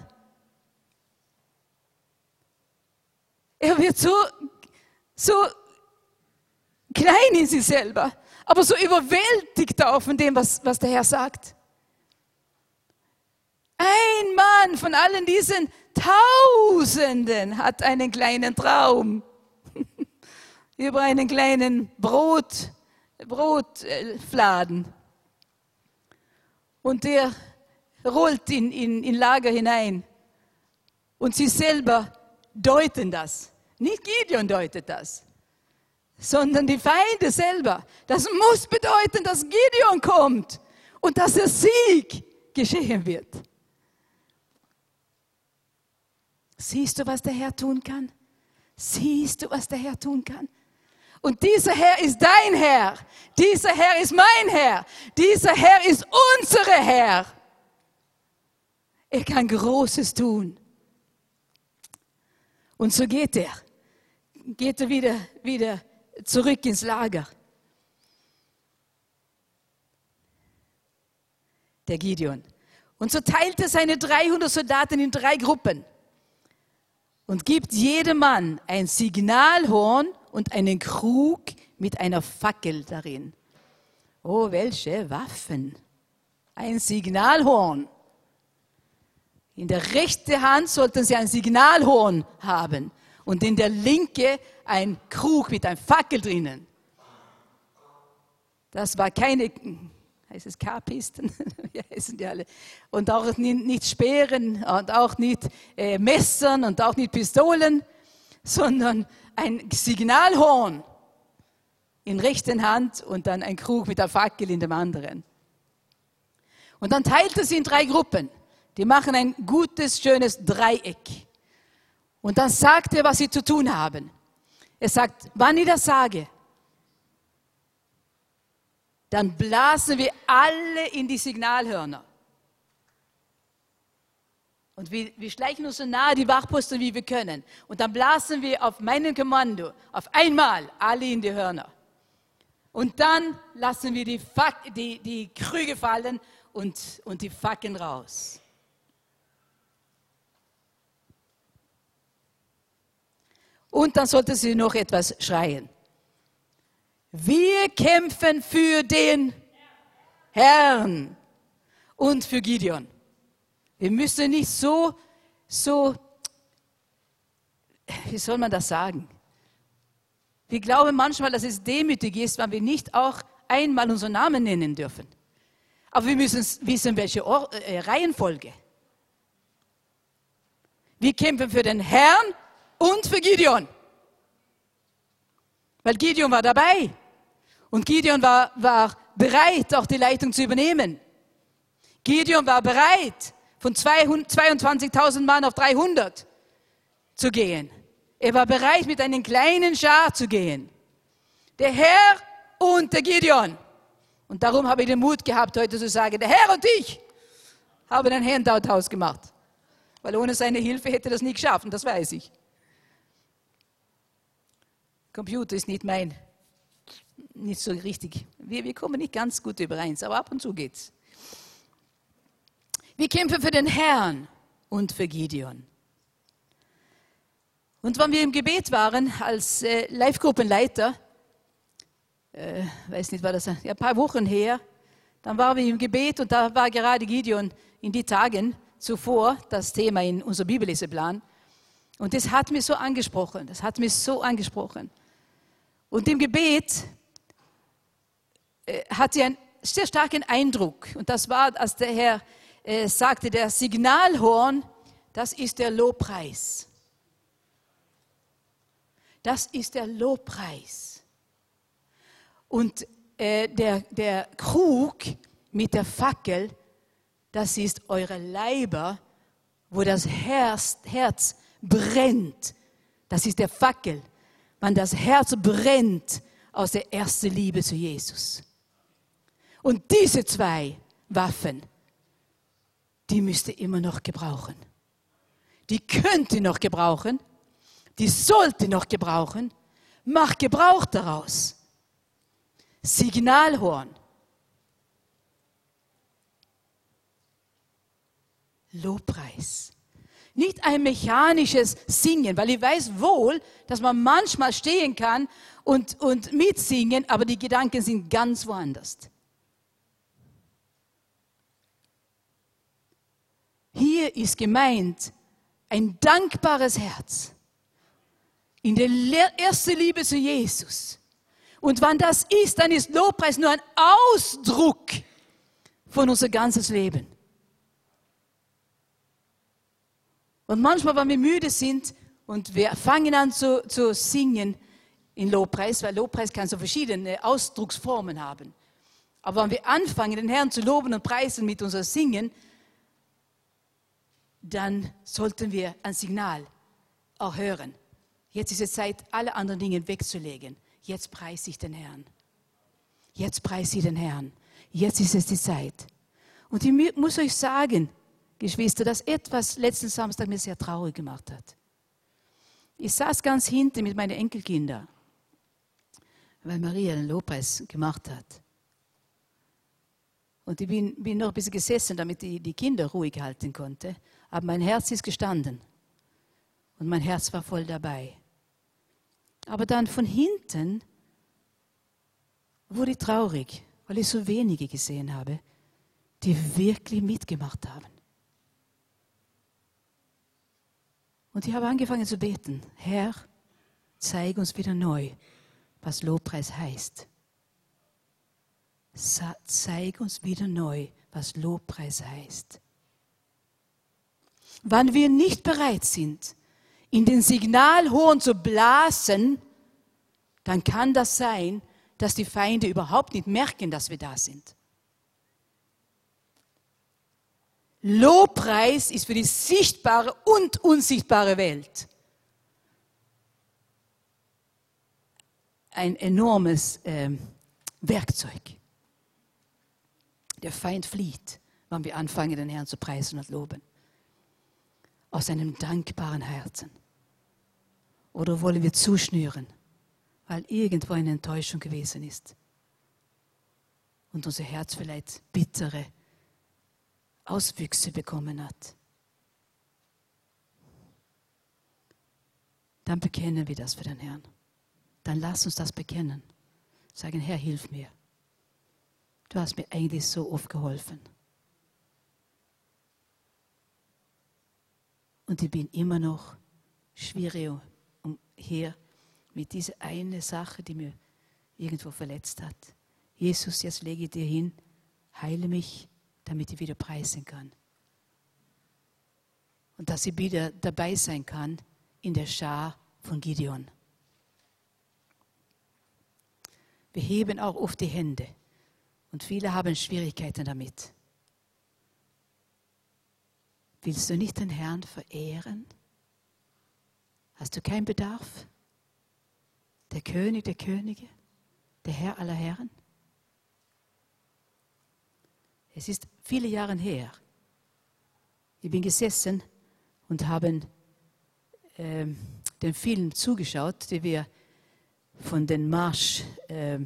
Er wird so, so klein in sich selber, aber so überwältigt auch von dem, was, was der Herr sagt. Ein Mann von allen diesen Tausenden hat einen kleinen Traum (laughs) über einen kleinen Brot, Brotfladen. Und der rollt in, in, in Lager hinein. Und sie selber deuten das. Nicht Gideon deutet das, sondern die Feinde selber. Das muss bedeuten, dass Gideon kommt und dass der Sieg geschehen wird. Siehst du, was der Herr tun kann? Siehst du, was der Herr tun kann? Und dieser Herr ist dein Herr. Dieser Herr ist mein Herr. Dieser Herr ist unsere Herr. Er kann Großes tun. Und so geht er. Geht er wieder, wieder zurück ins Lager. Der Gideon. Und so teilt er seine 300 Soldaten in drei Gruppen und gibt jedem Mann ein Signalhorn und einen Krug mit einer Fackel darin. Oh, welche Waffen! Ein Signalhorn. In der rechten Hand sollten sie ein Signalhorn haben und in der linke ein Krug mit einer Fackel drinnen. Das war keine, heißt es K-Pisten? (laughs) Wie heißen die alle? Und auch nicht, Speeren und auch nicht äh, Messern und auch nicht Pistolen, sondern ein Signalhorn in rechten Hand und dann ein Krug mit der Fackel in dem anderen. Und dann teilt sie in drei Gruppen. Die machen ein gutes, schönes Dreieck. Und dann sagt er, was sie zu tun haben. Er sagt, wann ich das sage, dann blasen wir alle in die Signalhörner. Und wir, wir schleichen uns so nahe die Wachposten, wie wir können. Und dann blasen wir auf meinen Kommando auf einmal alle in die Hörner. Und dann lassen wir die, Fack, die, die Krüge fallen und, und die Fackeln raus. Und dann sollte sie noch etwas schreien. Wir kämpfen für den Herrn und für Gideon. Wir müssen nicht so, so, wie soll man das sagen? Wir glauben manchmal, dass es demütig ist, weil wir nicht auch einmal unseren Namen nennen dürfen. Aber wir müssen wissen, welche äh, Reihenfolge. Wir kämpfen für den Herrn und für Gideon. Weil Gideon war dabei. Und Gideon war, war bereit, auch die Leitung zu übernehmen. Gideon war bereit, von 22.000 Mann auf 300 zu gehen. Er war bereit, mit einem kleinen Schar zu gehen. Der Herr und der Gideon. Und darum habe ich den Mut gehabt, heute zu sagen, der Herr und ich haben ein Handout ausgemacht. Weil ohne seine Hilfe hätte er das nie geschafft, das weiß ich. Computer ist nicht mein nicht so richtig. Wir, wir kommen nicht ganz gut übereins, aber ab und zu geht's. Wir kämpfen für den Herrn und für Gideon. Und wenn wir im Gebet waren als äh, Live-Gruppenleiter, äh, weiß nicht, war das ja, ein paar Wochen her, dann waren wir im Gebet und da war gerade Gideon in die Tagen zuvor das Thema in unserem Bibelleseplan. Und das hat mich so angesprochen, das hat mich so angesprochen. Und im Gebet äh, hatte einen sehr starken Eindruck. Und das war, als der Herr äh, sagte, der Signalhorn, das ist der Lobpreis. Das ist der Lobpreis. Und äh, der, der Krug mit der Fackel, das ist eure Leiber, wo das Herz, Herz brennt. Das ist der Fackel. Wenn das Herz brennt aus der ersten Liebe zu Jesus. Und diese zwei Waffen, die müsst ihr immer noch gebrauchen. Die könnt ihr noch gebrauchen. Die sollt ihr noch gebrauchen. Mach Gebrauch daraus. Signalhorn. Lobpreis. Nicht ein mechanisches Singen, weil ich weiß wohl, dass man manchmal stehen kann und, und mitsingen, aber die Gedanken sind ganz woanders. Hier ist gemeint ein dankbares Herz in der ersten Liebe zu Jesus. Und wenn das ist, dann ist Lobpreis nur ein Ausdruck von unser ganzes Leben. Und manchmal, wenn wir müde sind und wir fangen an zu, zu singen in Lobpreis, weil Lobpreis kann so verschiedene Ausdrucksformen haben. Aber wenn wir anfangen, den Herrn zu loben und preisen mit unserem Singen, dann sollten wir ein Signal auch hören. Jetzt ist es Zeit, alle anderen Dinge wegzulegen. Jetzt preise ich den Herrn. Jetzt preise ich den Herrn. Jetzt ist es die Zeit. Und ich muss euch sagen, Geschwister, dass etwas letzten Samstag mir sehr traurig gemacht hat. Ich saß ganz hinten mit meinen Enkelkindern, weil Maria den Lobpreis gemacht hat. Und ich bin, bin noch ein bisschen gesessen, damit ich die Kinder ruhig halten konnte. Aber mein Herz ist gestanden. Und mein Herz war voll dabei. Aber dann von hinten wurde ich traurig, weil ich so wenige gesehen habe, die wirklich mitgemacht haben. Und ich habe angefangen zu beten, Herr, zeig uns wieder neu, was Lobpreis heißt. Zeig uns wieder neu, was Lobpreis heißt. Wann wir nicht bereit sind, in den Signalhorn zu blasen, dann kann das sein, dass die Feinde überhaupt nicht merken, dass wir da sind. Lobpreis ist für die sichtbare und unsichtbare Welt ein enormes äh, Werkzeug. Der Feind flieht, wenn wir anfangen, den Herrn zu preisen und loben. Aus einem dankbaren Herzen. Oder wollen wir zuschnüren, weil irgendwo eine Enttäuschung gewesen ist und unser Herz vielleicht bittere Auswüchse bekommen hat. Dann bekennen wir das für den Herrn. Dann lass uns das bekennen. Sagen, Herr, hilf mir. Du hast mir eigentlich so oft geholfen. Und ich bin immer noch schwierig umher mit dieser eine Sache, die mir irgendwo verletzt hat. Jesus, jetzt lege ich dir hin, heile mich, damit ich wieder preisen kann. Und dass ich wieder dabei sein kann in der Schar von Gideon. Wir heben auch oft die Hände und viele haben Schwierigkeiten damit. Willst du nicht den Herrn verehren? Hast du keinen Bedarf? Der König der Könige, der Herr aller Herren? Es ist viele Jahre her. Ich bin gesessen und habe äh, den Film zugeschaut, den wir von den Marsch, äh,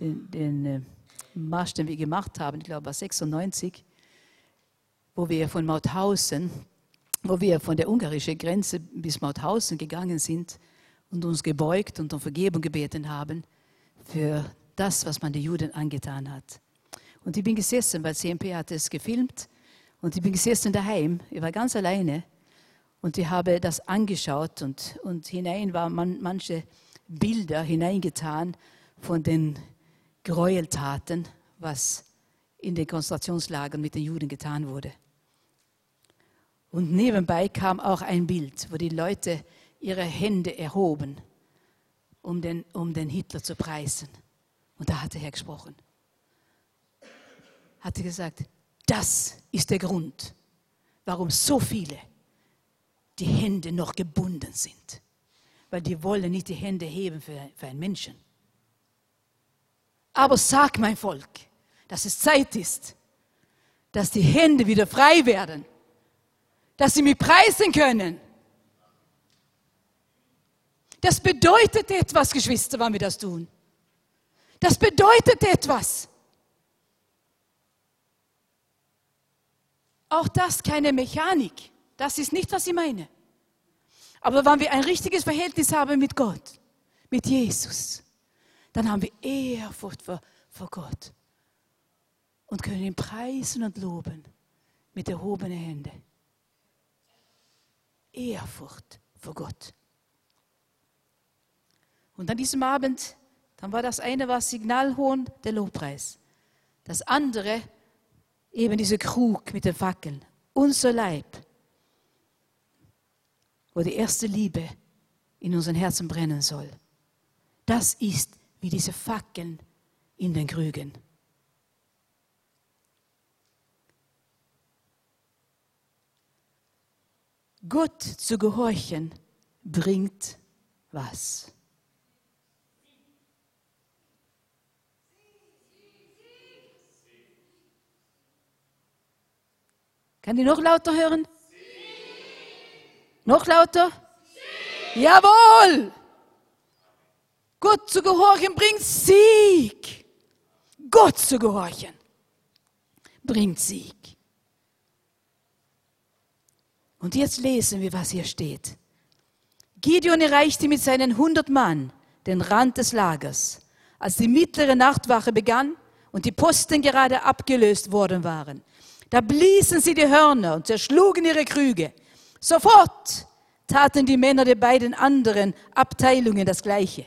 den, den äh, Marsch, den wir gemacht haben, ich glaube, war 96, wo wir von Mauthausen, wo wir von der ungarischen Grenze bis Mauthausen gegangen sind und uns gebeugt und um Vergebung gebeten haben für das, was man den Juden angetan hat. Und ich bin gesessen, weil CMP hat es gefilmt, und ich bin gesessen daheim, ich war ganz alleine und ich habe das angeschaut und, und hinein waren man, manche Bilder hineingetan von den Gräueltaten, was in den Konzentrationslagern mit den Juden getan wurde. Und nebenbei kam auch ein Bild, wo die Leute ihre Hände erhoben, um den, um den Hitler zu preisen. Und da hat der Herr gesprochen. Hat er gesagt, das ist der Grund, warum so viele die Hände noch gebunden sind. Weil die wollen nicht die Hände heben für, für einen Menschen. Aber sag mein Volk, dass es Zeit ist, dass die Hände wieder frei werden, dass sie mich preisen können. Das bedeutet etwas, Geschwister, wenn wir das tun. Das bedeutet etwas. Auch das keine Mechanik. Das ist nicht, was ich meine. Aber wenn wir ein richtiges Verhältnis haben mit Gott, mit Jesus, dann haben wir Ehrfurcht vor, vor Gott und können ihn preisen und loben mit erhobenen Händen. Ehrfurcht vor Gott. Und an diesem Abend, dann war das eine war Signalhorn, der Lobpreis. Das andere eben diese Krug mit den Fackeln. Unser Leib wo die erste Liebe in unseren Herzen brennen soll. Das ist wie diese Fackeln in den Krügen. Gott zu gehorchen bringt was? Kann ich noch lauter hören? Noch lauter? Jawohl! Gott zu gehorchen bringt Sieg. Gott zu gehorchen bringt Sieg. Und jetzt lesen wir, was hier steht. Gideon erreichte mit seinen 100 Mann den Rand des Lagers, als die mittlere Nachtwache begann und die Posten gerade abgelöst worden waren. Da bliesen sie die Hörner und zerschlugen ihre Krüge. Sofort taten die Männer der beiden anderen Abteilungen das Gleiche.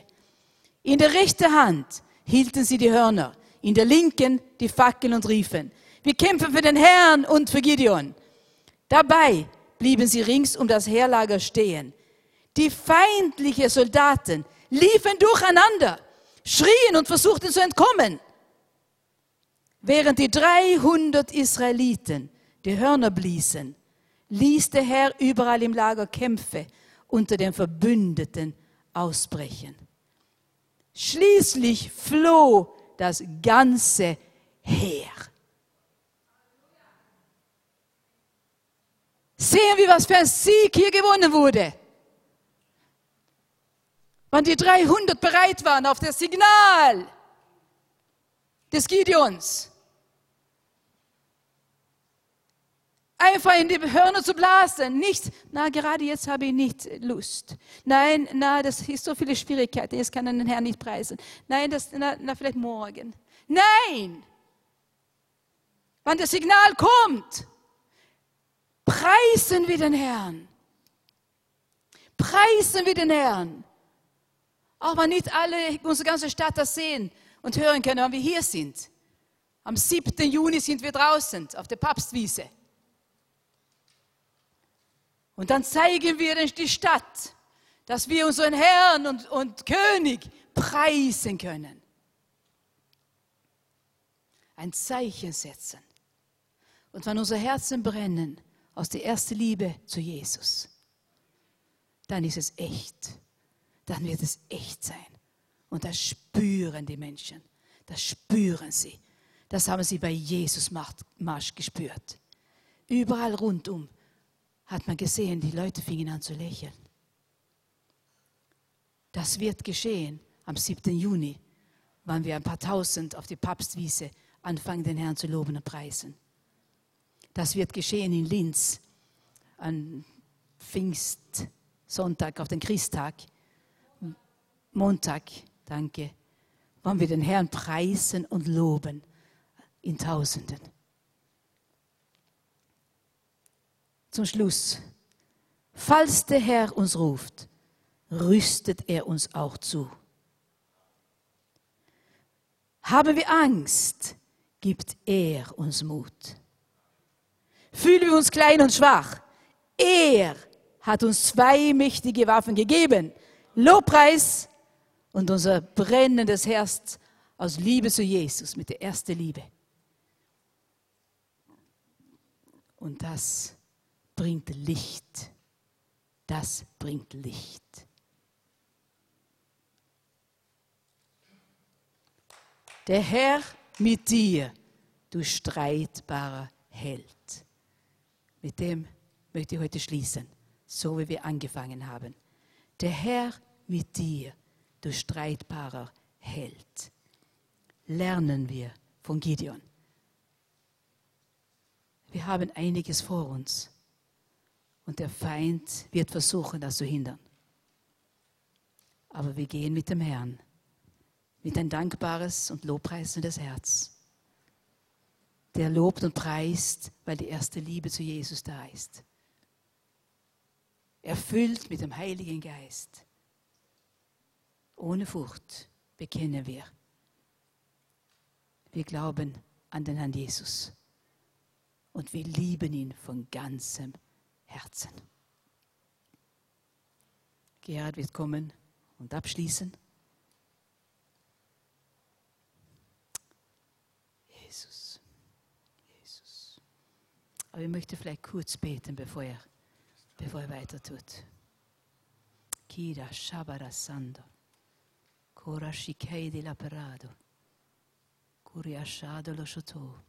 In der rechten Hand hielten sie die Hörner, in der linken die Fackeln und riefen, wir kämpfen für den Herrn und für Gideon. Dabei blieben sie rings um das Heerlager stehen. Die feindlichen Soldaten liefen durcheinander, schrien und versuchten zu entkommen. Während die 300 Israeliten die Hörner bliesen, ließ der Herr überall im Lager Kämpfe unter den Verbündeten ausbrechen. Schließlich floh das ganze Heer. Sehen wir, was für ein Sieg hier gewonnen wurde. Wann die 300 bereit waren auf das Signal des Gideons, einfach in die Hörner zu blasen. Nicht, na, gerade jetzt habe ich nicht Lust. Nein, na, das ist so viele Schwierigkeiten, jetzt kann er den Herrn nicht preisen. Nein, das, na, na, vielleicht morgen. Nein! Wann das Signal kommt, preisen wir den Herrn. Preisen wir den Herrn. Auch wenn nicht alle, unsere ganze Stadt das sehen und hören können, wenn wir hier sind. Am 7. Juni sind wir draußen auf der Papstwiese. Und dann zeigen wir die Stadt, dass wir unseren Herrn und, und König preisen können. Ein Zeichen setzen. Und wenn unsere Herzen brennen aus der ersten Liebe zu Jesus, dann ist es echt. Dann wird es echt sein. Und das spüren die Menschen. Das spüren sie. Das haben sie bei Jesus Marsch gespürt. Überall rundum hat man gesehen, die Leute fingen an zu lächeln. Das wird geschehen am 7. Juni, wann wir ein paar Tausend auf die Papstwiese anfangen, den Herrn zu loben und preisen. Das wird geschehen in Linz an Pfingstsonntag, auf den Christtag, Montag, danke, wann wir den Herrn preisen und loben in Tausenden. Zum Schluss. Falls der Herr uns ruft, rüstet er uns auch zu. Haben wir Angst, gibt er uns Mut. Fühlen wir uns klein und schwach, er hat uns zwei mächtige Waffen gegeben. Lobpreis und unser brennendes Herz aus Liebe zu Jesus mit der ersten Liebe. Und das bringt Licht. Das bringt Licht. Der Herr mit dir, du streitbarer Held. Mit dem möchte ich heute schließen, so wie wir angefangen haben. Der Herr mit dir, du streitbarer Held. Lernen wir von Gideon. Wir haben einiges vor uns. Und der Feind wird versuchen, das zu hindern. Aber wir gehen mit dem Herrn, mit ein dankbares und lobpreisendes Herz. Der lobt und preist, weil die erste Liebe zu Jesus da ist. Erfüllt mit dem Heiligen Geist. Ohne Furcht bekennen wir. Wir glauben an den Herrn Jesus. Und wir lieben ihn von ganzem Herzen. Gerhard wird kommen und abschließen. Jesus, Jesus. Aber ich möchte vielleicht kurz beten, bevor er, bevor er weiter tut. Kira Shabara Sando, Kora Shikei di Laperado, Kuria Shado Lo Shoto,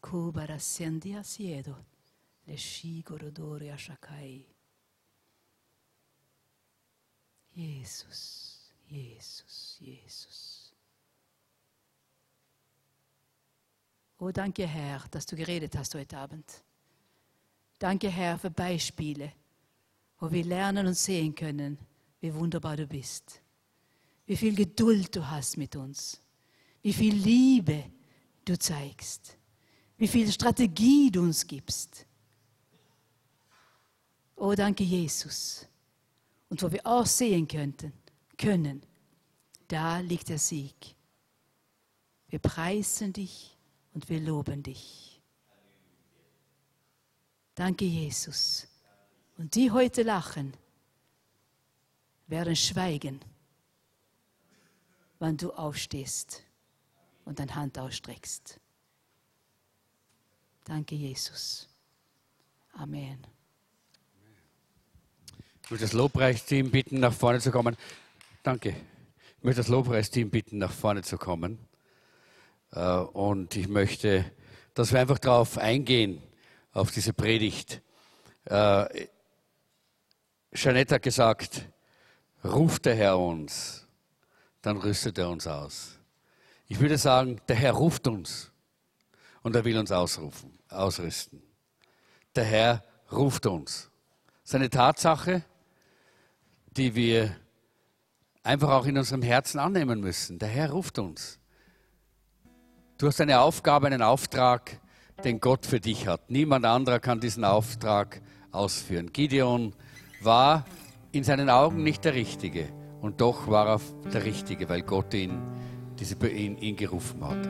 Kubara Sendia Siedo le Shigorodore Ashakai. Jesus, Jesus, Jesus. Oh, danke Herr, dass du geredet hast heute Abend. Danke Herr für Beispiele, wo wir lernen und sehen können, wie wunderbar du bist. Wie viel Geduld du hast mit uns. Wie viel Liebe du zeigst. Wie viel Strategie du uns gibst. Oh, danke Jesus. Und wo wir auch sehen könnten, können, da liegt der Sieg. Wir preisen dich und wir loben dich. Danke, Jesus. Und die heute lachen, werden schweigen, wann du aufstehst. und deine Hand ausstreckst. Danke, Jesus. Amen. Ich möchte das Lobpreisteam bitten, nach vorne zu kommen. Danke. Ich möchte das Lobpreisteam bitten, nach vorne zu kommen. Äh, und ich möchte, dass wir einfach darauf eingehen, auf diese Predigt. Äh, Jeanette hat gesagt, ruft der Herr uns, dann rüstet er uns aus. Ich würde sagen, der Herr ruft uns und er will uns ausrufen, ausrüsten. Der Herr ruft uns. Seine Tatsache, die wir einfach auch in unserem Herzen annehmen müssen. Der Herr ruft uns. Du hast eine Aufgabe, einen Auftrag, den Gott für dich hat. Niemand anderer kann diesen Auftrag ausführen. Gideon war in seinen Augen nicht der Richtige und doch war er der Richtige, weil Gott ihn, diese, ihn, ihn gerufen hat.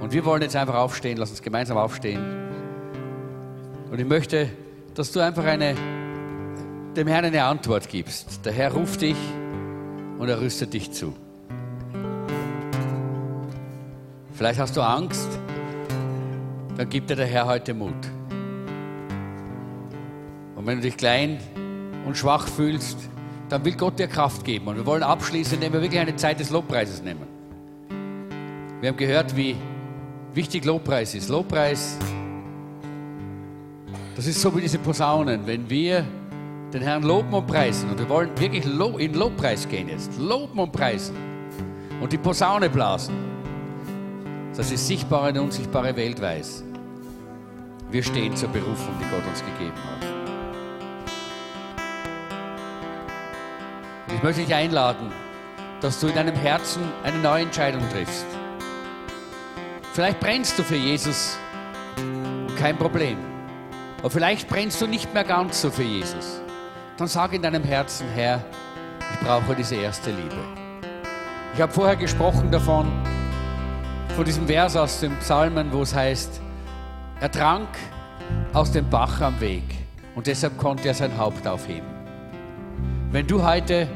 Und wir wollen jetzt einfach aufstehen, lass uns gemeinsam aufstehen. Und ich möchte, dass du einfach eine dem Herrn eine Antwort gibst. Der Herr ruft dich und er rüstet dich zu. Vielleicht hast du Angst, dann gibt dir der Herr heute Mut. Und wenn du dich klein und schwach fühlst, dann will Gott dir Kraft geben. Und wir wollen abschließen, indem wir wirklich eine Zeit des Lobpreises nehmen. Wir haben gehört, wie wichtig Lobpreis ist. Lobpreis, das ist so wie diese Posaunen. Wenn wir den Herrn loben und preisen. Und wir wollen wirklich in Lobpreis gehen jetzt. Loben und preisen. Und die Posaune blasen. Dass die sichtbare und unsichtbare Welt weiß. Wir stehen zur Berufung, die Gott uns gegeben hat. Ich möchte dich einladen, dass du in deinem Herzen eine neue Entscheidung triffst. Vielleicht brennst du für Jesus, kein Problem. Aber vielleicht brennst du nicht mehr ganz so für Jesus dann sag in deinem Herzen, Herr, ich brauche diese erste Liebe. Ich habe vorher gesprochen davon, von diesem Vers aus dem Psalmen, wo es heißt, er trank aus dem Bach am Weg und deshalb konnte er sein Haupt aufheben. Wenn du heute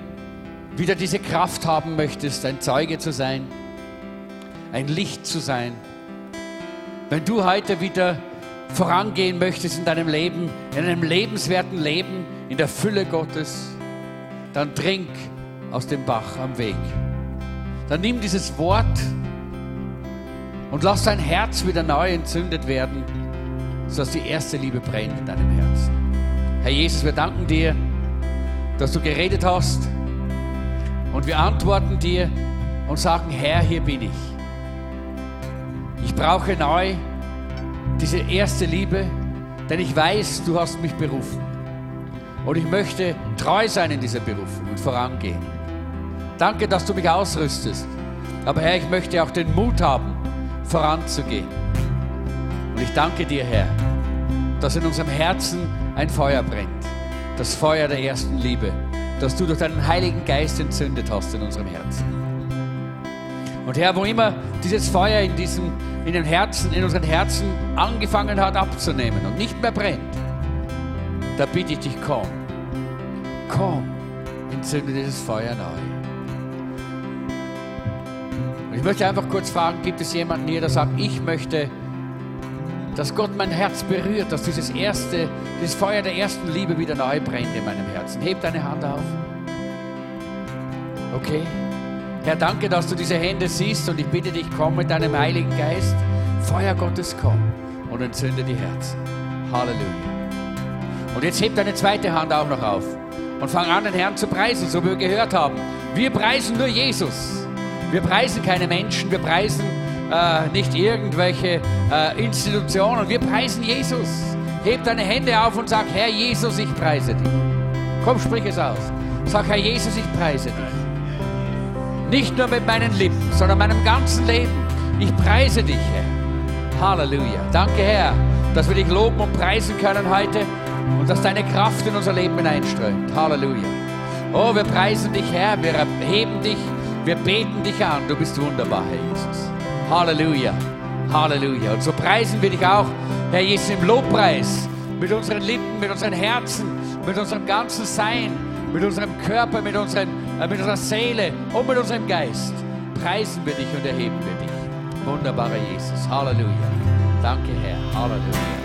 wieder diese Kraft haben möchtest, ein Zeuge zu sein, ein Licht zu sein, wenn du heute wieder vorangehen möchtest in deinem Leben, in einem lebenswerten Leben, in der Fülle Gottes, dann trink aus dem Bach am Weg. Dann nimm dieses Wort und lass dein Herz wieder neu entzündet werden, sodass die erste Liebe brennt in deinem Herzen. Herr Jesus, wir danken dir, dass du geredet hast und wir antworten dir und sagen, Herr, hier bin ich. Ich brauche neu diese erste Liebe, denn ich weiß, du hast mich berufen. Und ich möchte treu sein in dieser Berufung und vorangehen. Danke, dass du mich ausrüstest. Aber Herr, ich möchte auch den Mut haben, voranzugehen. Und ich danke dir, Herr, dass in unserem Herzen ein Feuer brennt. Das Feuer der ersten Liebe, das du durch deinen Heiligen Geist entzündet hast in unserem Herzen. Und Herr, wo immer dieses Feuer in, diesem, in den Herzen, in unseren Herzen angefangen hat abzunehmen und nicht mehr brennt, da bitte ich dich, komm. Komm, entzünde dieses Feuer neu. Und ich möchte einfach kurz fragen, gibt es jemanden hier, der sagt, ich möchte, dass Gott mein Herz berührt, dass dieses erste, dieses Feuer der ersten Liebe wieder neu brennt in meinem Herzen. Heb deine Hand auf. Okay. Herr, danke, dass du diese Hände siehst und ich bitte dich, komm mit deinem Heiligen Geist. Feuer Gottes, komm und entzünde die Herzen. Halleluja. Und jetzt hebt deine zweite Hand auch noch auf und fang an, den Herrn zu preisen, so wie wir gehört haben. Wir preisen nur Jesus. Wir preisen keine Menschen, wir preisen äh, nicht irgendwelche äh, Institutionen, wir preisen Jesus. Heb deine Hände auf und sag, Herr Jesus, ich preise dich. Komm, sprich es aus. Sag, Herr Jesus, ich preise dich. Nicht nur mit meinen Lippen, sondern meinem ganzen Leben. Ich preise dich, Herr. Halleluja. Danke, Herr, dass wir dich loben und preisen können heute und dass deine Kraft in unser Leben hineinströmt. Halleluja. Oh, wir preisen dich, Herr, wir heben dich, wir beten dich an. Du bist wunderbar, Herr Jesus. Halleluja. Halleluja. Und so preisen wir dich auch, Herr Jesus, im Lobpreis, mit unseren Lippen, mit unseren Herzen, mit unserem ganzen Sein, mit unserem Körper, mit, unseren, mit unserer Seele und mit unserem Geist. Preisen wir dich und erheben wir dich. Wunderbarer Jesus. Halleluja. Danke, Herr. Halleluja.